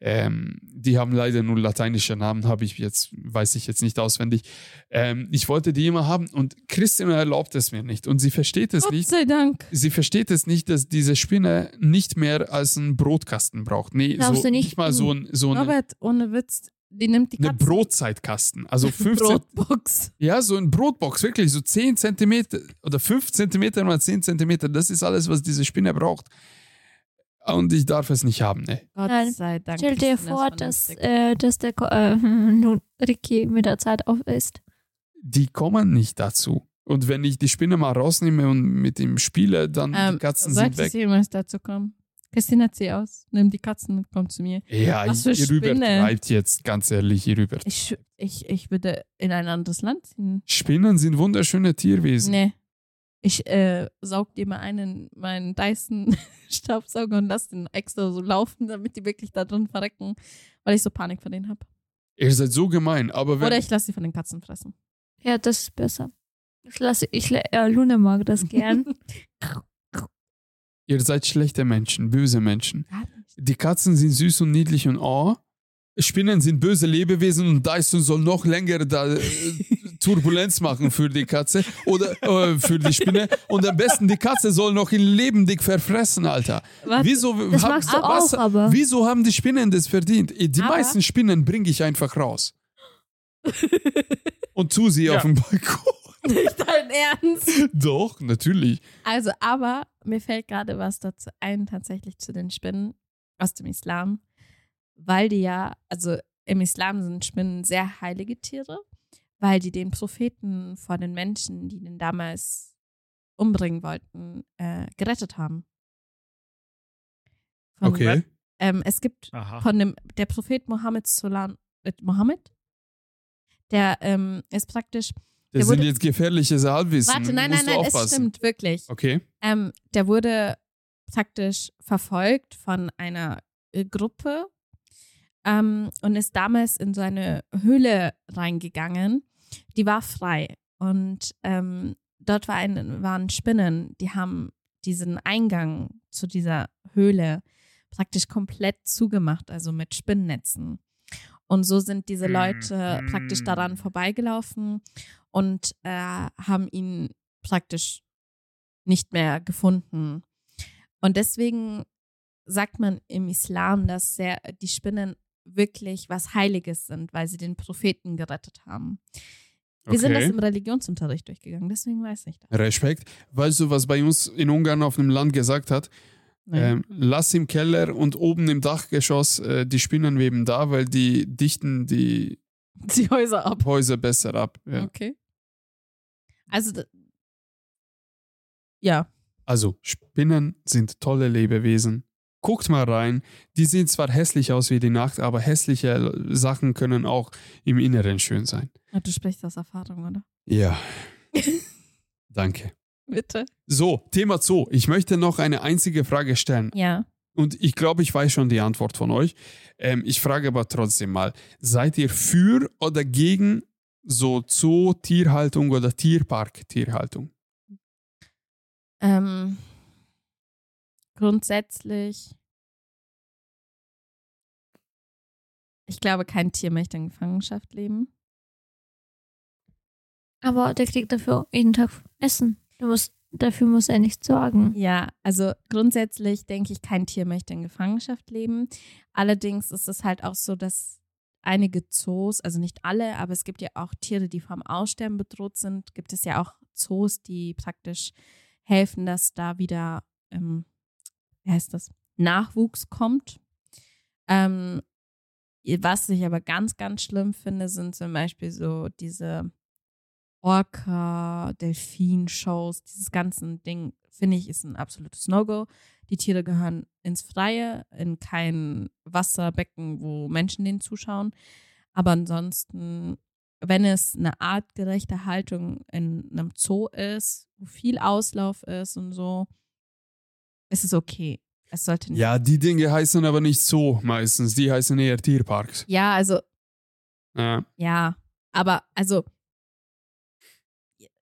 Ähm, die haben leider nur lateinische Namen, habe ich jetzt, weiß ich jetzt nicht auswendig. Ähm, ich wollte die immer haben und Christina erlaubt es mir nicht. Und sie versteht es Gott nicht. sei Dank. Sie versteht es nicht, dass diese Spinne nicht mehr als einen Brotkasten braucht. Nee, Glaubst so, nicht, nicht- mal so, ein, so eine, Robert, ohne Witz, die nimmt die eine Katze. Brotzeitkasten. Also 15, Brotbox. ja, so ein Brotbox, wirklich, so 10 Zentimeter oder 5 Zentimeter mal 10 Zentimeter. Das ist alles, was diese Spinne braucht. Und ich darf es nicht haben, ne? Gott Nein, sei Dank. Stell dir vor, dass, äh, dass der Ko- äh, nun Ricky mit der Zeit auf ist. Die kommen nicht dazu. Und wenn ich die Spinne mal rausnehme und mit ihm spiele, dann die ähm, Katzen sollte sind weg. jemals dazu kommen? Christina, zieh aus. Nimm die Katzen und komm zu mir. Ja, Was für ihr Spinne? übertreibt jetzt, ganz ehrlich, ihr übertreibt. Ich, ich, ich würde in ein anderes Land ziehen. Spinnen sind wunderschöne Tierwesen. Nee. Ich äh, saug dir mal einen, meinen Dyson-Staubsauger und lass den extra so laufen, damit die wirklich da drin verrecken, weil ich so Panik vor denen habe. Ihr seid so gemein, aber wenn, Oder ich lasse sie von den Katzen fressen. Ja, das ist besser. Ich lasse, ich, äh, Luna mag das gern. ihr seid schlechte Menschen, böse Menschen. Die Katzen sind süß und niedlich und oh. Spinnen sind böse Lebewesen und Dyson soll noch länger da äh, Turbulenz machen für die Katze oder äh, für die Spinne. Und am besten die Katze soll noch in lebendig verfressen, Alter. Warte, Wieso, Das hab- magst du was- auch, aber. Wieso haben die Spinnen das verdient? Die Aber- meisten Spinnen bringe ich einfach raus und tu sie Ja. auf dem Balkon. Nicht dein Ernst. Doch, natürlich. Also, aber mir fällt gerade was dazu ein, tatsächlich zu den Spinnen aus dem Islam, weil die ja, also im Islam sind Spinnen sehr heilige Tiere, weil die den Propheten vor den Menschen, die den damals umbringen wollten, äh, gerettet haben. Von- Okay. Ähm, es gibt Aha. von dem, der Prophet Mohammed, Solan, äh, Mohammed, der ähm, ist praktisch, Das Der sind wurde- jetzt gefährliches Halbwissen. warte, nein, nein, Musst du nein, es stimmt wirklich. Okay. Ähm, der wurde praktisch verfolgt von einer äh, Gruppe ähm, und ist damals in so eine Höhle reingegangen. Die war frei und ähm, dort war ein, waren Spinnen, die haben diesen Eingang zu dieser Höhle praktisch komplett zugemacht, also mit Spinnnetzen. Und so sind diese Leute Mhm. praktisch daran vorbeigelaufen und äh, haben ihn praktisch nicht mehr gefunden. Und deswegen sagt man im Islam, dass sehr, die Spinnen wirklich was Heiliges sind, weil sie den Propheten gerettet haben. Wir sind das Okay. im Religionsunterricht durchgegangen, deswegen weiß ich das. Respekt. Weißt du, was bei uns in Ungarn auf dem Land gesagt hat? Ähm, lass im Keller und oben im Dachgeschoss äh, die Spinnenweben da, weil die dichten die die Häuser ab. Häuser besser ab. Ja. Okay. Also, ja. Also, Spinnen sind tolle Lebewesen. Guckt mal rein. Die sehen zwar hässlich aus wie die Nacht, aber hässliche Sachen können auch im Inneren schön sein. Du sprichst aus Erfahrung, oder? Ja. Danke. Bitte. So, Thema Zoo. Ich möchte noch eine einzige Frage stellen. Ja. Und ich glaube, ich weiß schon die Antwort von euch. Ähm, ich frage aber trotzdem mal, seid ihr für oder gegen so Zoo-Tierhaltung oder Tierpark-Tierhaltung? Ähm, grundsätzlich, ich glaube, kein Tier möchte in Gefangenschaft leben. Aber der kriegt dafür jeden Tag Essen. Du musst, dafür muss er nichts sorgen. Ja, also grundsätzlich denke ich, kein Tier möchte in Gefangenschaft leben. Allerdings ist es halt auch so, dass einige Zoos, also nicht alle, aber es gibt ja auch Tiere, die vom Aussterben bedroht sind. Gibt es ja auch Zoos, die praktisch helfen, dass da wieder, ähm, wie heißt das, Nachwuchs kommt. Ähm, was ich aber ganz, ganz schlimm finde, sind zum Beispiel so diese Orca, Delfin-Shows, dieses ganze Ding, finde ich, ist ein absolutes No-Go. Die Tiere gehören ins Freie, in kein Wasserbecken, wo Menschen denen zuschauen. Aber ansonsten, wenn es eine artgerechte Haltung in einem Zoo ist, wo viel Auslauf ist und so, ist es okay. Es sollte nicht. Ja, die Dinge heißen aber nicht Zoo meistens. Die heißen eher Tierparks. Ja, also, Ja. ja. Aber, also,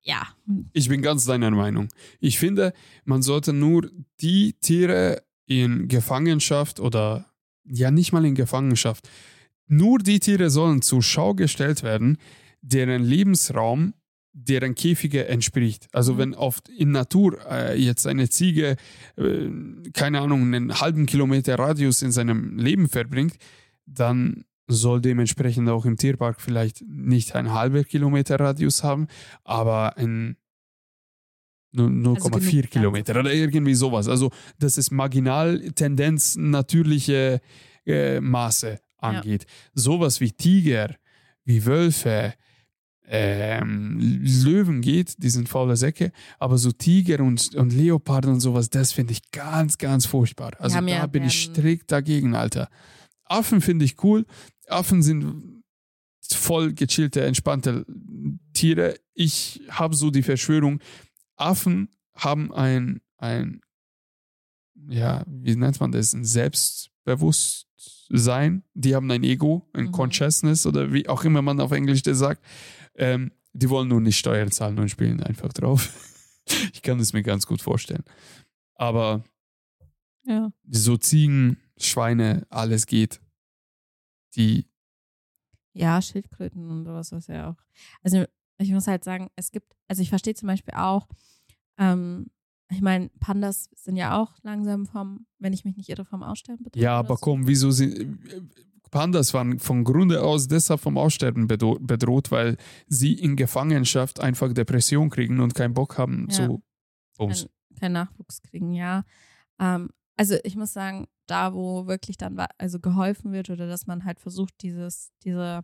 ja. Ich bin ganz deiner Meinung. Ich finde, man sollte nur die Tiere in Gefangenschaft oder ja nicht mal in Gefangenschaft. Nur die Tiere sollen zur Schau gestellt werden, deren Lebensraum deren Käfige entspricht. Also Mhm. wenn oft in Natur äh, jetzt eine Ziege, äh, keine Ahnung, einen halben Kilometer Radius in seinem Leben verbringt, dann soll dementsprechend auch im Tierpark vielleicht nicht ein halber Kilometer Radius haben, aber ein nu- 0,4 Also Kilometer oder irgendwie sowas. Also das ist marginal Tendenz natürliche äh, Maße angeht. Sowas wie Tiger, wie Wölfe, ähm, Löwen geht, die sind faule Säcke, aber so Tiger und, und Leopard und sowas, das finde ich ganz, ganz furchtbar. Also da ja- bin ich strikt dagegen, Alter. Affen finde ich cool. Affen sind voll gechillte, entspannte Tiere. Ich habe so die Verschwörung, Affen haben ein, ein, ja, wie nennt man das, ein Selbstbewusstsein. Die haben ein Ego, ein Mhm. Consciousness oder wie auch immer man auf Englisch das sagt. Ähm, die wollen nur nicht Steuern zahlen und spielen einfach drauf. Ich kann es mir ganz gut vorstellen. Aber Ja. so Ziegen, Schweine, alles geht. Die, Ja, Schildkröten und sowas, was ja auch. Also ich muss halt sagen, es gibt, also ich verstehe zum Beispiel auch, ähm, ich meine, Pandas sind ja auch langsam vom, wenn ich mich nicht irre, vom Aussterben betroffen. ja, aber so. komm, wieso sind. Pandas waren von Grunde aus deshalb vom Aussterben bedro- bedroht, weil sie in Gefangenschaft einfach Depression kriegen und keinen Bock haben Ja. zu Bums. Kein, kein Nachwuchs kriegen, ja. Ähm, also ich muss sagen, da wo wirklich dann also geholfen wird oder dass man halt versucht, dieses, diese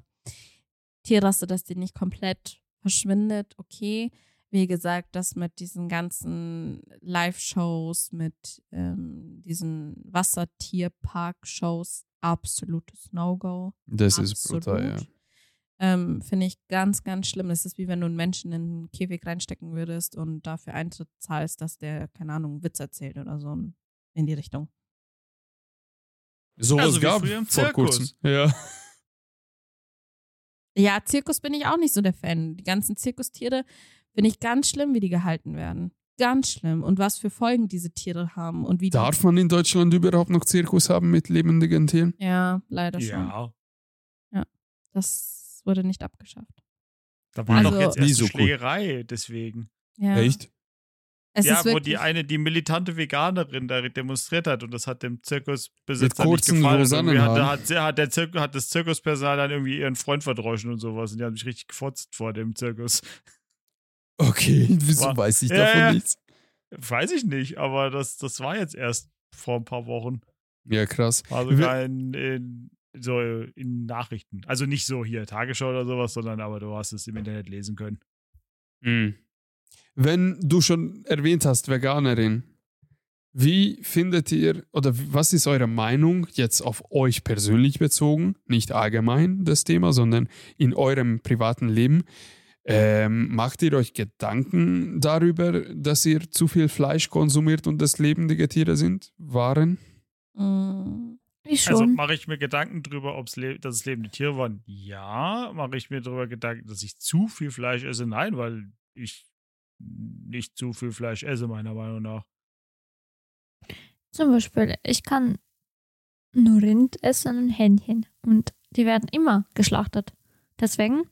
Tierrasse, dass die nicht komplett verschwindet, okay. Wie gesagt, das mit diesen ganzen Live-Shows, mit ähm, diesen Wassertierpark-Shows, absolutes No-Go. Das ist Absolut. brutal, ja. Ähm, Finde ich ganz, ganz schlimm. Das ist wie wenn du einen Menschen in einen Käfig reinstecken würdest und dafür Eintritt zahlst, dass der, keine Ahnung, einen Witz erzählt oder so in die Richtung. Sowas Also wie gab im vor Zirkus. kurzem. Ja. Ja, Zirkus bin ich auch nicht so der Fan. Die ganzen Zirkustiere finde ich ganz schlimm, wie die gehalten werden. Ganz schlimm. Und was für Folgen diese Tiere haben und wie Darf man in Deutschland überhaupt noch Zirkus haben mit lebendigen Tieren? Ja, leider schon. Ja. Das wurde nicht abgeschafft. Da war Also- doch jetzt Nie erst so. Schlägerei, deswegen. Ja. Echt? Es ja, ist wo die eine, die militante Veganerin da demonstriert hat und das hat dem Zirkusbesitzer nicht gefallen. Und hat, hat, der Zirkus, hat das Zirkuspersonal dann irgendwie ihren Freund verdroschen und sowas und die haben sich richtig gefotzt vor dem Zirkus. Okay, wieso War- weiß ich Ja, davon ja. nichts? Weiß ich nicht, aber das, das war jetzt erst vor ein paar Wochen. Ja, krass. War sogar in, in, so in Nachrichten. Also nicht so hier Tagesschau oder sowas, sondern aber du hast es im Internet lesen können. Mhm. Wenn du schon erwähnt hast, Veganerin, wie findet ihr oder was ist eure Meinung jetzt auf euch persönlich bezogen, nicht allgemein das Thema, sondern in eurem privaten Leben? Ähm, macht ihr euch Gedanken darüber, dass ihr zu viel Fleisch konsumiert und das lebendige Tiere sind? Waren? Mm, Ich Also schon. mache ich mir Gedanken drüber, ob's le dass es lebende Tiere waren? Ja. Mache ich mir darüber Gedanken, dass ich zu viel Fleisch esse? Nein, weil ich nicht zu viel Fleisch esse, meiner Meinung nach. Zum Beispiel, ich kann nur Rind essen und Hähnchen. Und die werden immer geschlachtet. Deswegen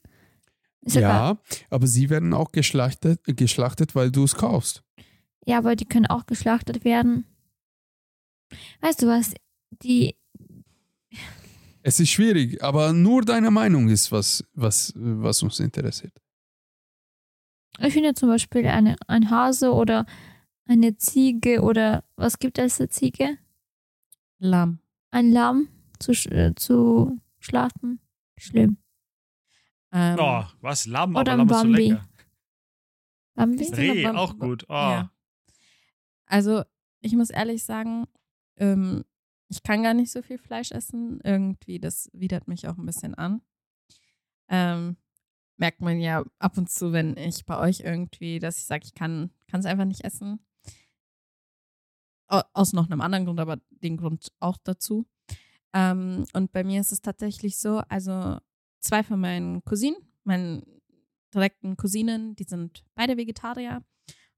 ist egal. Ja, aber sie werden auch geschlachtet, geschlachtet weil du es kaufst. Ja, aber die können auch geschlachtet werden. Weißt du was? Die, Es ist schwierig, aber nur deine Meinung ist, was, was, was uns interessiert. ich finde zum Beispiel eine, ein Hase oder eine Ziege oder was gibt es für Ziege? Lamm. Ein Lamm zu, äh, zu schlachten. Schlimm. Ähm, Oh, was? Lamm, Oder aber Lamm ist so Bambi. lecker. Bambi? Reh, aber- auch gut. Oh. Ja. Also, ich muss ehrlich sagen, ähm, ich kann gar nicht so viel Fleisch essen. Irgendwie, das widert mich auch ein bisschen an. Ähm, merkt man ja ab und zu, wenn ich bei euch irgendwie, dass ich sage, ich kann es einfach nicht essen. Au- Aus noch einem anderen Grund, aber den Grund auch dazu. Ähm, und bei mir ist es tatsächlich so, also zwei von meinen Cousinen, meinen direkten Cousinen, die sind beide Vegetarier.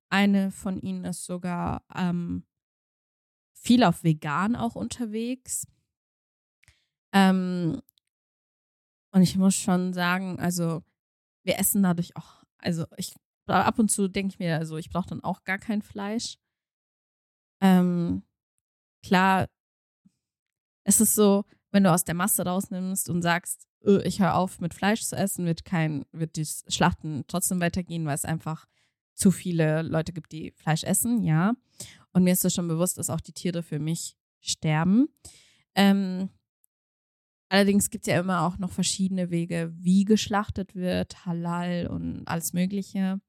Eine von ihnen ist sogar ähm, viel auf vegan auch unterwegs. Ähm, und ich muss schon sagen, also wir essen dadurch auch, also ich ab und zu denke ich mir, also ich brauche dann auch gar kein Fleisch. Ähm, klar, es ist so, wenn du aus der Masse rausnimmst und sagst, "Äh, ich höre auf mit Fleisch zu essen, wird kein, wird das Schlachten trotzdem weitergehen, weil es einfach zu viele Leute gibt, die Fleisch essen, ja. Und mir ist das schon bewusst, dass auch die Tiere für mich sterben. Ähm, allerdings gibt es ja immer auch noch verschiedene Wege, wie geschlachtet wird, Halal und alles Mögliche.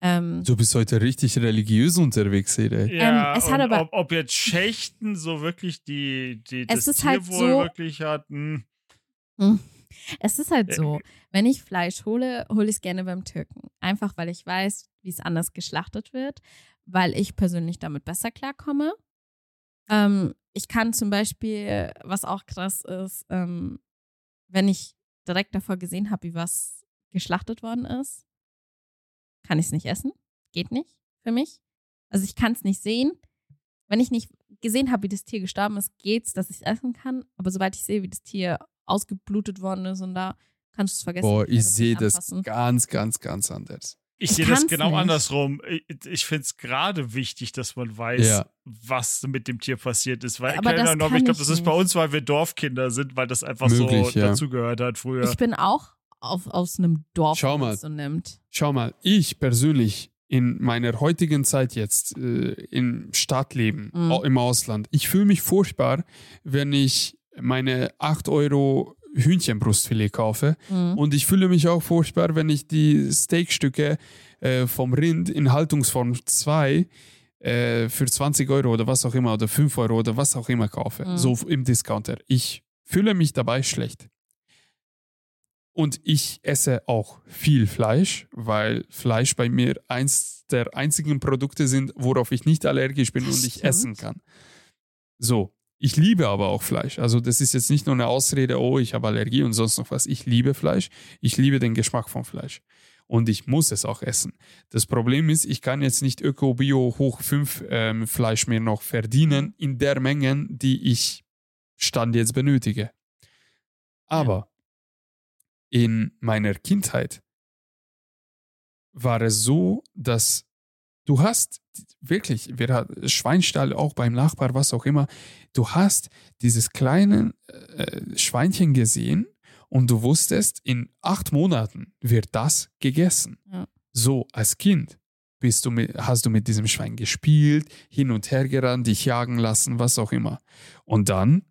Ähm, Du bist heute richtig religiös unterwegs, ey. Ja, es hat aber- ob, ob jetzt Schächten so wirklich die, die Es das ist halt Tierwohl so- wirklich hat. hm. Es ist halt so, wenn ich Fleisch hole, hole ich es gerne beim Türken. Einfach weil ich weiß, wie es anders geschlachtet wird, weil ich persönlich damit besser klarkomme. Ähm, ich kann zum Beispiel, was auch krass ist, ähm, wenn ich direkt davor gesehen habe, wie was geschlachtet worden ist, kann ich es nicht essen. Geht nicht für mich. Also ich kann es nicht sehen. Wenn ich nicht gesehen habe, wie das Tier gestorben ist, geht's, dass ich es essen kann. Aber sobald ich sehe, wie das Tier ausgeblutet worden ist und da kannst du es vergessen. Boah, ich das sehe das ganz, ganz, ganz anders. Ich Ich sehe das genau nicht. andersrum. Ich, ich finde es gerade wichtig, dass man weiß, Ja. was mit dem Tier passiert ist. Weil, Aber keine das Ahnung, kann ich glaube, das ist bei uns, weil wir Dorfkinder sind, weil das einfach Möglich, so ja. dazugehört hat früher. Ich bin auch auf, aus einem Dorf, Schau mal. so nimmt. Schau mal, ich persönlich in meiner heutigen Zeit jetzt äh, im Stadtleben, Mhm. im Ausland, ich fühle mich furchtbar, wenn ich meine 8 Euro Hühnchenbrustfilet kaufe. Mhm. Und ich fühle mich auch furchtbar, wenn ich die Steakstücke äh, vom Rind in Haltungsform 2 äh, für 20 Euro oder was auch immer oder 5 Euro oder was auch immer kaufe. Mhm. So im Discounter. Ich fühle mich dabei schlecht. Und ich esse auch viel Fleisch, weil Fleisch bei mir eins der einzigen Produkte sind, worauf ich nicht allergisch bin und ich essen kann. So, ich liebe aber auch Fleisch. Also das ist jetzt nicht nur eine Ausrede, oh, ich habe Allergie und sonst noch was. Ich liebe Fleisch. Ich liebe den Geschmack von Fleisch. Und ich muss es auch essen. Das Problem ist, ich kann jetzt nicht Öko, Bio, Hoch 5 ähm, Fleisch mehr noch verdienen in der Menge, die ich Stand jetzt benötige. Aber in meiner Kindheit war es so, dass du hast wirklich, wir hatten Schweinstall auch beim Nachbar, was auch immer, du hast dieses kleine äh, Schweinchen gesehen und du wusstest, in acht Monaten wird das gegessen. Ja. So, als Kind bist du mit, hast du mit diesem Schwein gespielt, hin und her gerannt, dich jagen lassen, was auch immer. Und dann,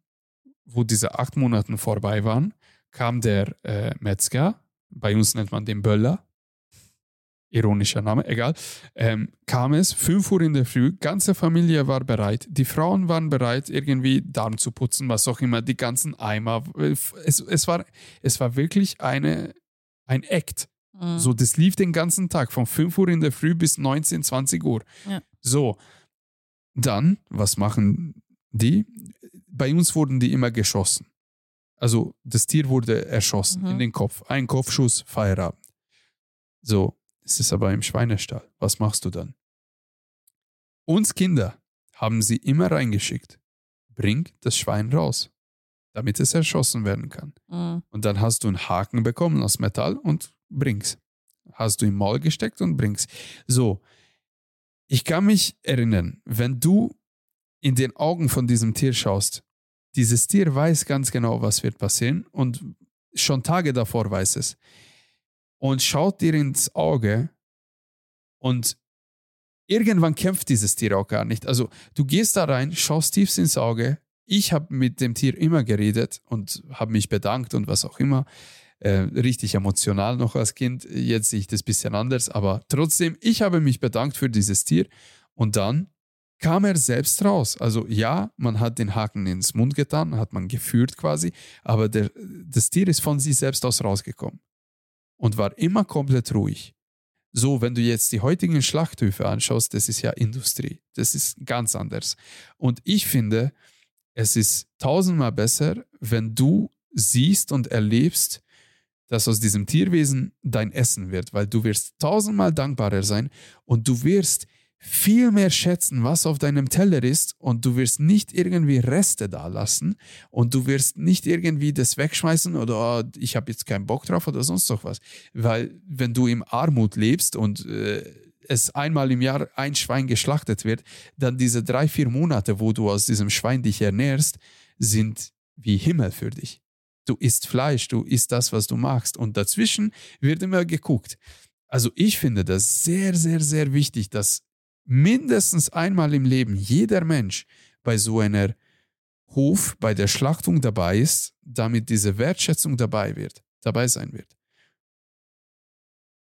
wo diese acht Monate vorbei waren, kam der äh, Metzger, bei uns nennt man den Böller, ironischer Name, egal, ähm, kam es 5 Uhr in der Früh, ganze Familie war bereit, die Frauen waren bereit, irgendwie Darm zu putzen, was auch immer, die ganzen Eimer. Es, es, war, es war wirklich eine, ein Act. Mhm. So, das lief den ganzen Tag, von 5 Uhr in der Früh bis 19, 20 Uhr. Ja. So, dann, was machen die? Bei uns wurden die immer geschossen. Also, das Tier wurde erschossen Mhm. in den Kopf. Ein Kopfschuss, Feierabend. So, es ist aber im Schweinestall. Was machst du dann? Uns Kinder haben sie immer reingeschickt. Bring das Schwein raus, damit es erschossen werden kann. Mhm. Und dann hast du einen Haken bekommen aus Metall und bring's. Hast du im Maul gesteckt und bring's. So, ich kann mich erinnern, wenn du in den Augen von diesem Tier schaust, dieses Tier weiß ganz genau, was wird passieren und schon Tage davor weiß es. Und schaut dir ins Auge und irgendwann kämpft dieses Tier auch gar nicht. Also du gehst da rein, schaust tief ins Auge. Ich habe mit dem Tier immer geredet und habe mich bedankt und was auch immer. Äh, richtig emotional noch als Kind. Jetzt sehe ich das ein bisschen anders, aber trotzdem, ich habe mich bedankt für dieses Tier und dann kam er selbst raus. Also ja, man hat den Haken ins Mund getan, hat man geführt quasi, aber der, das Tier ist von sich selbst aus rausgekommen und war immer komplett ruhig. So, wenn du jetzt die heutigen Schlachthöfe anschaust, das ist ja Industrie. Das ist ganz anders. Und ich finde, es ist tausendmal besser, wenn du siehst und erlebst, dass aus diesem Tierwesen dein Essen wird, weil du wirst tausendmal dankbarer sein und du wirst viel mehr schätzen, was auf deinem Teller ist und du wirst nicht irgendwie Reste da lassen und du wirst nicht irgendwie das wegschmeißen oder oh, ich habe jetzt keinen Bock drauf oder sonst noch was. Weil wenn du im Armut lebst und äh, es einmal im Jahr ein Schwein geschlachtet wird, dann diese drei, vier Monate, wo du aus diesem Schwein dich ernährst, sind wie Himmel für dich. Du isst Fleisch, du isst das, was du magst und dazwischen wird immer geguckt. Also ich finde das sehr, sehr, sehr wichtig, dass mindestens einmal im Leben jeder Mensch bei so einer Hof, bei der Schlachtung dabei ist, damit diese Wertschätzung dabei wird, dabei sein wird.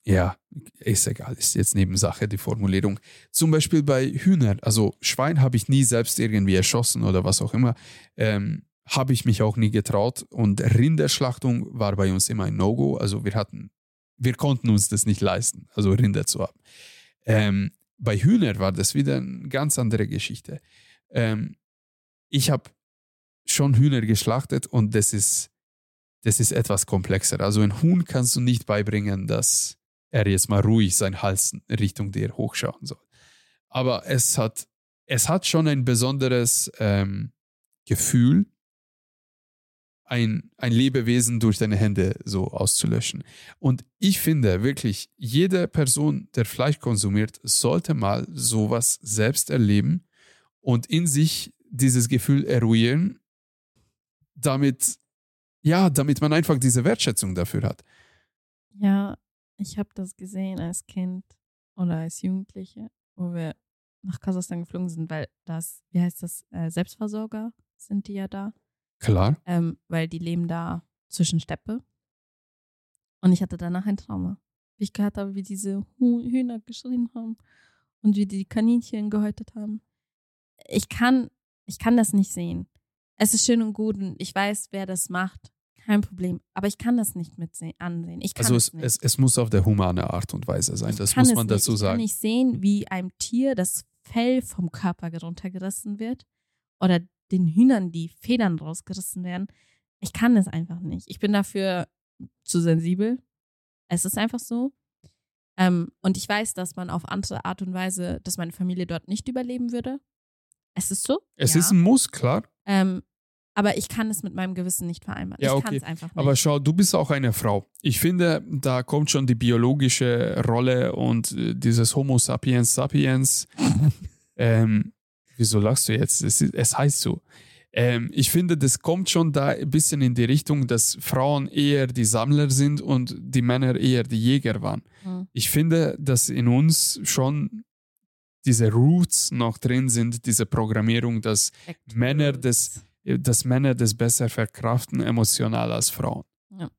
Ja, ist egal, ist jetzt Nebensache die Formulierung. Zum Beispiel bei Hühnern, also Schwein habe ich nie selbst irgendwie erschossen oder was auch immer, ähm, habe ich mich auch nie getraut und Rinderschlachtung war bei uns immer ein No-Go, also wir hatten, wir konnten uns das nicht leisten, also Rinder zu haben. Ähm, bei Hühner war das wieder eine ganz andere Geschichte. Ähm, ich habe schon Hühner geschlachtet und das ist, das ist etwas komplexer. Also ein Huhn kannst du nicht beibringen, dass er jetzt mal ruhig seinen Hals Richtung dir hochschauen soll. Aber es hat, es hat schon ein besonderes ähm, Gefühl, ein, ein Lebewesen durch deine Hände so auszulöschen. Und ich finde wirklich, jede Person, der Fleisch konsumiert, sollte mal sowas selbst erleben und in sich dieses Gefühl eruieren, damit, ja, damit man einfach diese Wertschätzung dafür hat. Ja, ich habe das gesehen als Kind oder als Jugendliche, wo wir nach Kasachstan geflogen sind, weil das, wie heißt das, äh, Selbstversorger sind die ja da. Klar. ähm, weil die leben da zwischen Steppe. Und ich hatte danach ein Trauma. Wie ich gehört habe, wie diese Hühner geschrien haben und wie die Kaninchen gehäutet haben. Ich kann, ich kann das nicht sehen. Es ist schön und gut und ich weiß, wer das macht. Kein Problem. Aber ich kann das nicht mit ansehen. Ich kann Also es es, nicht. es, muss auf der humane Art und Weise sein, Ich das muss man nicht. dazu Ich kann sagen. nicht sehen, wie einem Tier das Fell vom Körper runtergerissen wird oder den Hühnern die Federn rausgerissen werden. Ich kann es einfach nicht. Ich bin dafür zu sensibel. Es ist einfach so. Ähm, und ich weiß, dass man auf andere Art und Weise, dass meine Familie dort nicht überleben würde. Es ist so. Es ja. ist ein Muss, klar. ähm, aber ich kann es mit meinem Gewissen nicht vereinbaren. Ja, ich kann okay. es einfach nicht. Aber schau, du bist auch eine Frau. Ich finde, da kommt schon die biologische Rolle und äh, dieses Homo sapiens sapiens. ähm, wieso lachst du jetzt? Es, es heißt so. Ähm, ich finde, das kommt schon da ein bisschen in die Richtung, dass Frauen eher die Sammler sind und die Männer eher die Jäger waren. Hm. Ich finde, dass in uns schon diese Roots noch drin sind, diese Programmierung, dass Männer das- dass Männer das besser verkraften emotional als Frauen. Ja.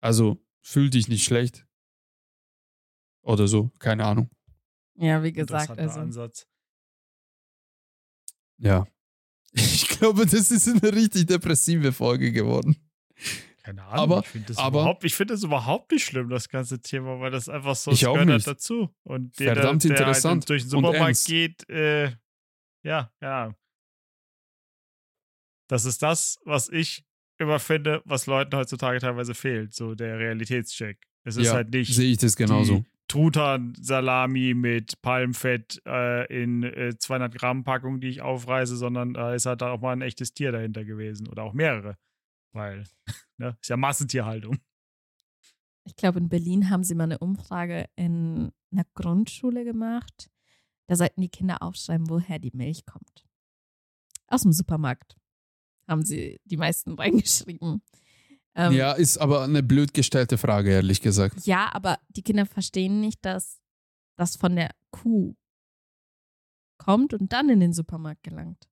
Also fühl dich nicht schlecht. Oder so, keine Ahnung. Ja, wie gesagt, also. Ansatz. Ja. Ich glaube, das ist eine richtig depressive Folge geworden. Keine Ahnung. Aber- ich finde das, aber- überhaupt- ich find das überhaupt nicht schlimm, das ganze Thema, weil das einfach so Ich das auch gehört nicht. dazu. Und jeder, Verdammt der interessant Halt durch den Supermarkt geht, äh, ja, keine Ahnung. Das ist das, was ich immer finde, was Leuten heutzutage teilweise fehlt, so der Realitätscheck. Es ist ja, halt nicht sehe ich das genauso. Truthahn-Salami mit Palmfett äh, in äh, 200 Gramm Packung, die ich aufreiße, sondern da ist halt auch mal ein echtes Tier dahinter gewesen oder auch mehrere, weil ne, ist ja Massentierhaltung. Ich glaube, in Berlin haben sie mal eine Umfrage in einer Grundschule gemacht. Da sollten die Kinder aufschreiben, woher die Milch kommt. Aus dem Supermarkt haben sie die meisten reingeschrieben. Ähm, ja, ist aber eine blöd gestellte Frage, ehrlich gesagt. ja, aber die Kinder verstehen nicht, dass das von der Kuh kommt und dann in den Supermarkt gelangt.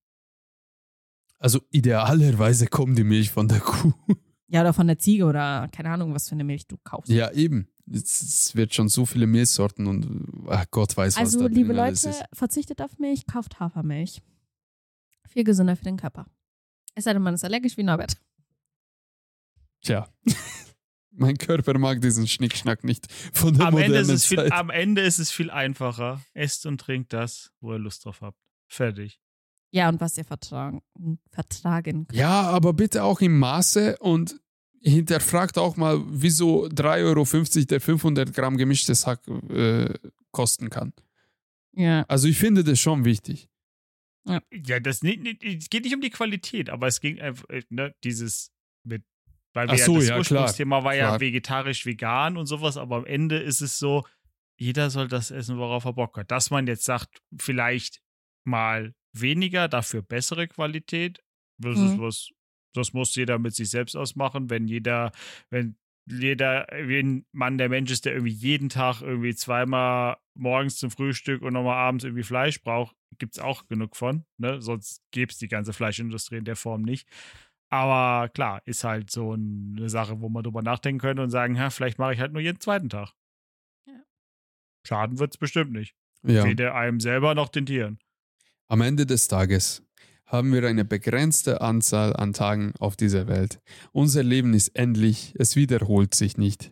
Also idealerweise kommt die Milch von der Kuh. Ja, oder von der Ziege oder keine Ahnung, was für eine Milch du kaufst. Ja, eben. Es, wird schon so viele Milchsorten und ach Gott weiß, was Also, da liebe Leute, verzichtet auf Milch, kauft Hafermilch. Viel gesünder für den Körper. Es sei denn, man ist allergisch wie Norbert. Tja. mein Körper mag diesen Schnickschnack nicht von der Am Ende, ist modernen es viel, Zeit. am Ende ist es viel einfacher. Esst und trinkt das, wo ihr Lust drauf habt. Fertig. Ja, und was ihr vertragen, vertragen könnt. Ja, aber bitte auch im Maße und hinterfragt auch mal, wieso 3,50 Euro der 500 Gramm gemischtes Hack äh, kosten kann. Ja. Also ich finde das schon wichtig. Ja, das nicht, nicht, es geht nicht um die Qualität, aber es ging einfach, äh, ne, dieses weil wir Ach so, ja das ja, klar, Ursprungsthema war ja klar. vegetarisch, vegan und sowas, aber am Ende ist es so, jeder soll das essen, worauf er Bock hat. Dass man jetzt sagt, vielleicht mal weniger, dafür bessere Qualität, das ist Mhm. was, das muss jeder mit sich selbst ausmachen, wenn jeder, wenn jeder, wenn Mann der Mensch ist, der irgendwie jeden Tag irgendwie zweimal morgens zum Frühstück und nochmal abends irgendwie Fleisch braucht, gibt es auch genug von. Ne? Sonst gäbe es die ganze Fleischindustrie in der Form nicht. Aber klar, ist halt so eine Sache, wo man drüber nachdenken könnte und sagen, ja, vielleicht mache ich halt nur jeden zweiten Tag. Ja. Schaden wird es bestimmt nicht. Ja. Weder einem selber noch den Tieren. Am Ende des Tages haben wir eine begrenzte Anzahl an Tagen auf dieser Welt. Unser Leben ist endlich, es wiederholt sich nicht.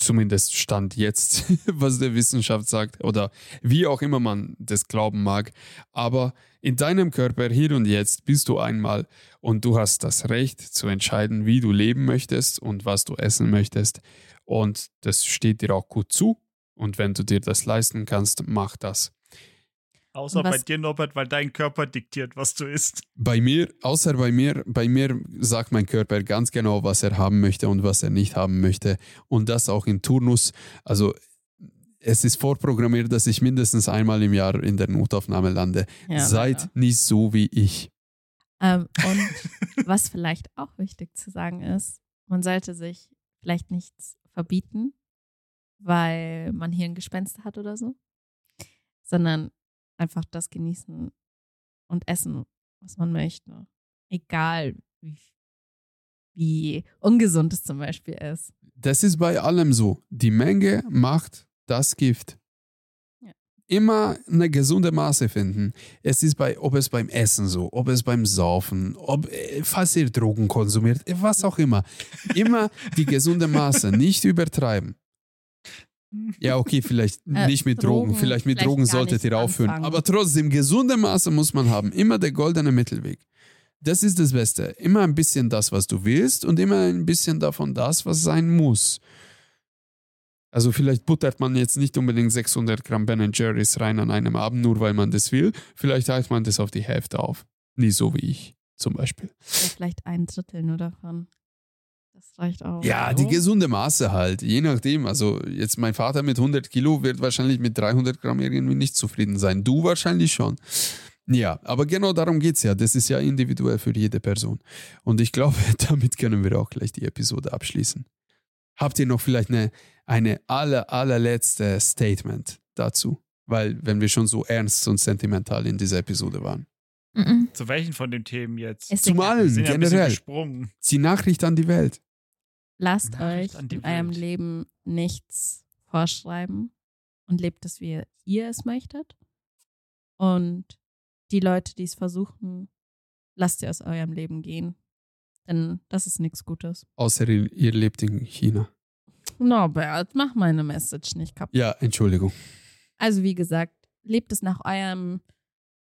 Zumindest stand jetzt, was der Wissenschaft sagt oder wie auch immer man das glauben mag. Aber in deinem Körper hier und jetzt bist du einmal und du hast das Recht zu entscheiden, wie du leben möchtest und was du essen möchtest. Und das steht dir auch gut zu. Und wenn du dir das leisten kannst, mach das. Außer was- bei dir, Norbert, weil dein Körper diktiert, was du isst. Bei mir, außer bei mir, bei mir sagt mein Körper ganz genau, was er haben möchte und was er nicht haben möchte. Und das auch in Turnus. Also es ist vorprogrammiert, dass ich mindestens einmal im Jahr in der Notaufnahme lande. ja Seid leider. nicht so wie ich. Ähm, und was vielleicht auch wichtig zu sagen ist, man sollte sich vielleicht nichts verbieten, weil man hier ein Gespenst hat oder so, sondern einfach das genießen und essen, was man möchte. Egal, wie, wie ungesund es zum Beispiel ist. Das ist bei allem so. Die Menge macht das Gift. Ja. Immer eine gesunde Maße finden. Es ist bei, ob es beim Essen so, ob es beim Saufen, ob, äh, falls ihr Drogen konsumiert, was auch immer. Immer die gesunde Maße, nicht übertreiben. Ja, okay, vielleicht Äh, nicht mit Drogen. Drogen, Vielleicht mit vielleicht Drogen solltet ihr aufhören. anfangen. Aber trotzdem, gesunde Maße muss man haben. Immer der goldene Mittelweg. Das ist das Beste. Immer ein bisschen das, was du willst und immer ein bisschen davon das, was sein muss. Also vielleicht buttert man jetzt nicht unbedingt 600 Gramm Ben Jerry's rein an einem Abend, nur weil man das will. Vielleicht teilt man das auf die Hälfte auf. Nie so wie ich zum Beispiel. Vielleicht ein Drittel nur davon. Das reicht auch. Ja, die gesunde Maße halt. Je nachdem. Also jetzt mein Vater mit 100 Kilo wird wahrscheinlich mit 300 Gramm irgendwie nicht zufrieden sein. Du wahrscheinlich schon. Ja, aber genau darum geht es ja. Das ist ja individuell für jede Person. Und ich glaube, damit können wir auch gleich die Episode abschließen. Habt ihr noch vielleicht eine, eine aller, allerletzte Statement dazu? Weil, wenn wir schon so ernst und sentimental in dieser Episode waren. Mhm. Zu welchen von den Themen jetzt? Zum allen, ja generell. gesprungen. Die Nachricht an die Welt. Lasst Nachricht euch in eurem Welt. Leben nichts vorschreiben und lebt es, wie ihr es möchtet. Und die Leute, die es versuchen, lasst ihr aus eurem Leben gehen. Denn das ist nichts Gutes. Außer ihr, ihr lebt in China. Norbert, mach meine Message nicht kaputt. Ja, Entschuldigung. Also wie gesagt, lebt es nach eurem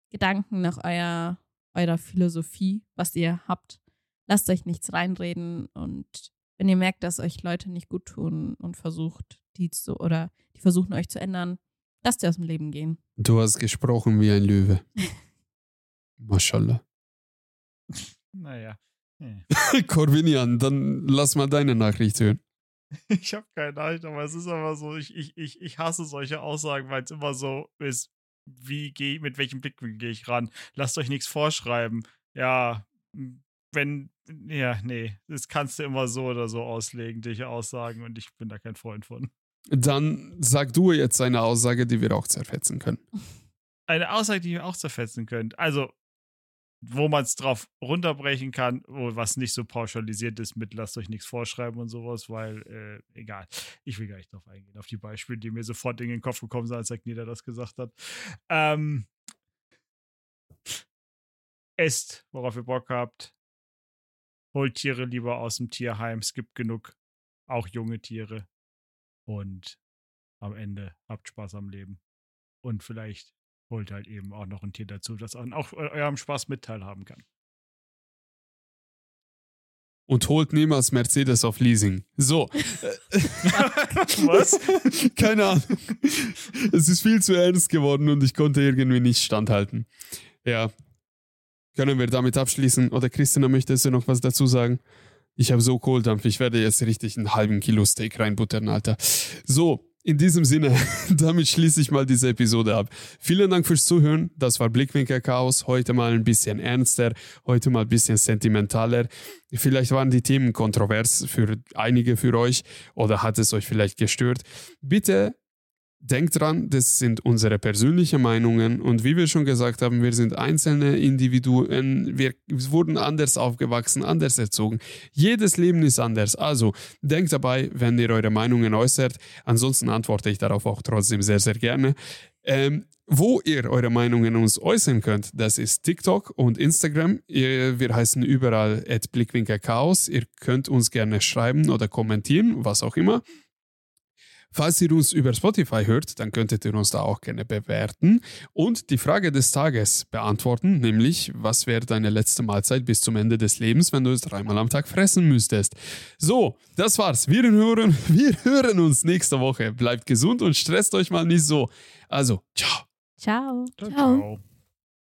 Gedanken, nach eurer, eurer Philosophie, was ihr habt. Lasst euch nichts reinreden und wenn ihr merkt, dass euch Leute nicht gut tun und versucht, die zu oder die versuchen euch zu ändern, lasst ihr aus dem Leben gehen. Du hast gesprochen wie ein Löwe. Mashallah. Naja. Hm. Corvinian, dann lass mal deine Nachricht hören. Ich habe keine Ahnung, aber es ist aber so, ich, ich, ich, ich hasse solche Aussagen, weil es immer so ist, wie gehe mit welchem Blickwinkel gehe ich ran? Lasst euch nichts vorschreiben. Ja, wenn, ja, nee, das kannst du immer so oder so auslegen, diese Aussagen, und ich bin da kein Freund von. Dann sag du jetzt eine Aussage, die wir auch zerfetzen können. Eine Aussage, die ihr auch zerfetzen könnt. Also, wo man es drauf runterbrechen kann, wo was nicht so pauschalisiert ist mit lasst euch nichts vorschreiben und sowas, weil, äh, egal. Ich will gar nicht drauf eingehen, auf die Beispiele, die mir sofort in den Kopf gekommen sind, als Agneta das gesagt hat. Ähm, esst, worauf ihr Bock habt. Holt Tiere lieber aus dem Tierheim. Es gibt genug, auch junge Tiere. Und am Ende habt Spaß am Leben. Und vielleicht holt halt eben auch noch ein Tier dazu, das auch eu- eurem Spaß mit teilhaben kann. und holt niemals Mercedes auf Leasing. So. Was? Keine Ahnung. Es ist viel zu ernst geworden und ich konnte irgendwie nicht standhalten. Ja. Können wir damit abschließen? Oder Christina, möchtest du noch was dazu sagen? Ich habe so Kohldampf, ich werde jetzt richtig einen halben Kilo Steak reinbuttern, Alter. So, in diesem Sinne, damit schließe ich mal diese Episode ab. Vielen Dank fürs Zuhören. Das war Blickwinkel Chaos. Heute mal ein bisschen ernster, heute mal ein bisschen sentimentaler. Vielleicht waren die Themen kontrovers für einige für euch oder hat es euch vielleicht gestört. Bitte Denkt dran, das sind unsere persönlichen Meinungen und wie wir schon gesagt haben, wir sind einzelne Individuen, wir wurden anders aufgewachsen, anders erzogen. Jedes Leben ist anders. Also denkt dabei, wenn ihr eure Meinungen äußert. Ansonsten antworte ich darauf auch trotzdem sehr, sehr gerne. Ähm, wo ihr eure Meinungen uns äußern könnt, das ist TikTok und Instagram. Wir heißen überall at Blickwinkel Chaos. Ihr könnt uns gerne schreiben oder kommentieren, was auch immer. Falls ihr uns über Spotify hört, dann könntet ihr uns da auch gerne bewerten und die Frage des Tages beantworten, nämlich, was wäre deine letzte Mahlzeit bis zum Ende des Lebens, wenn du es dreimal am Tag fressen müsstest? So, das war's. Wir hören, wir hören uns nächste Woche. Bleibt gesund und stresst euch mal nicht so. Also, ciao. Ciao. Ciao.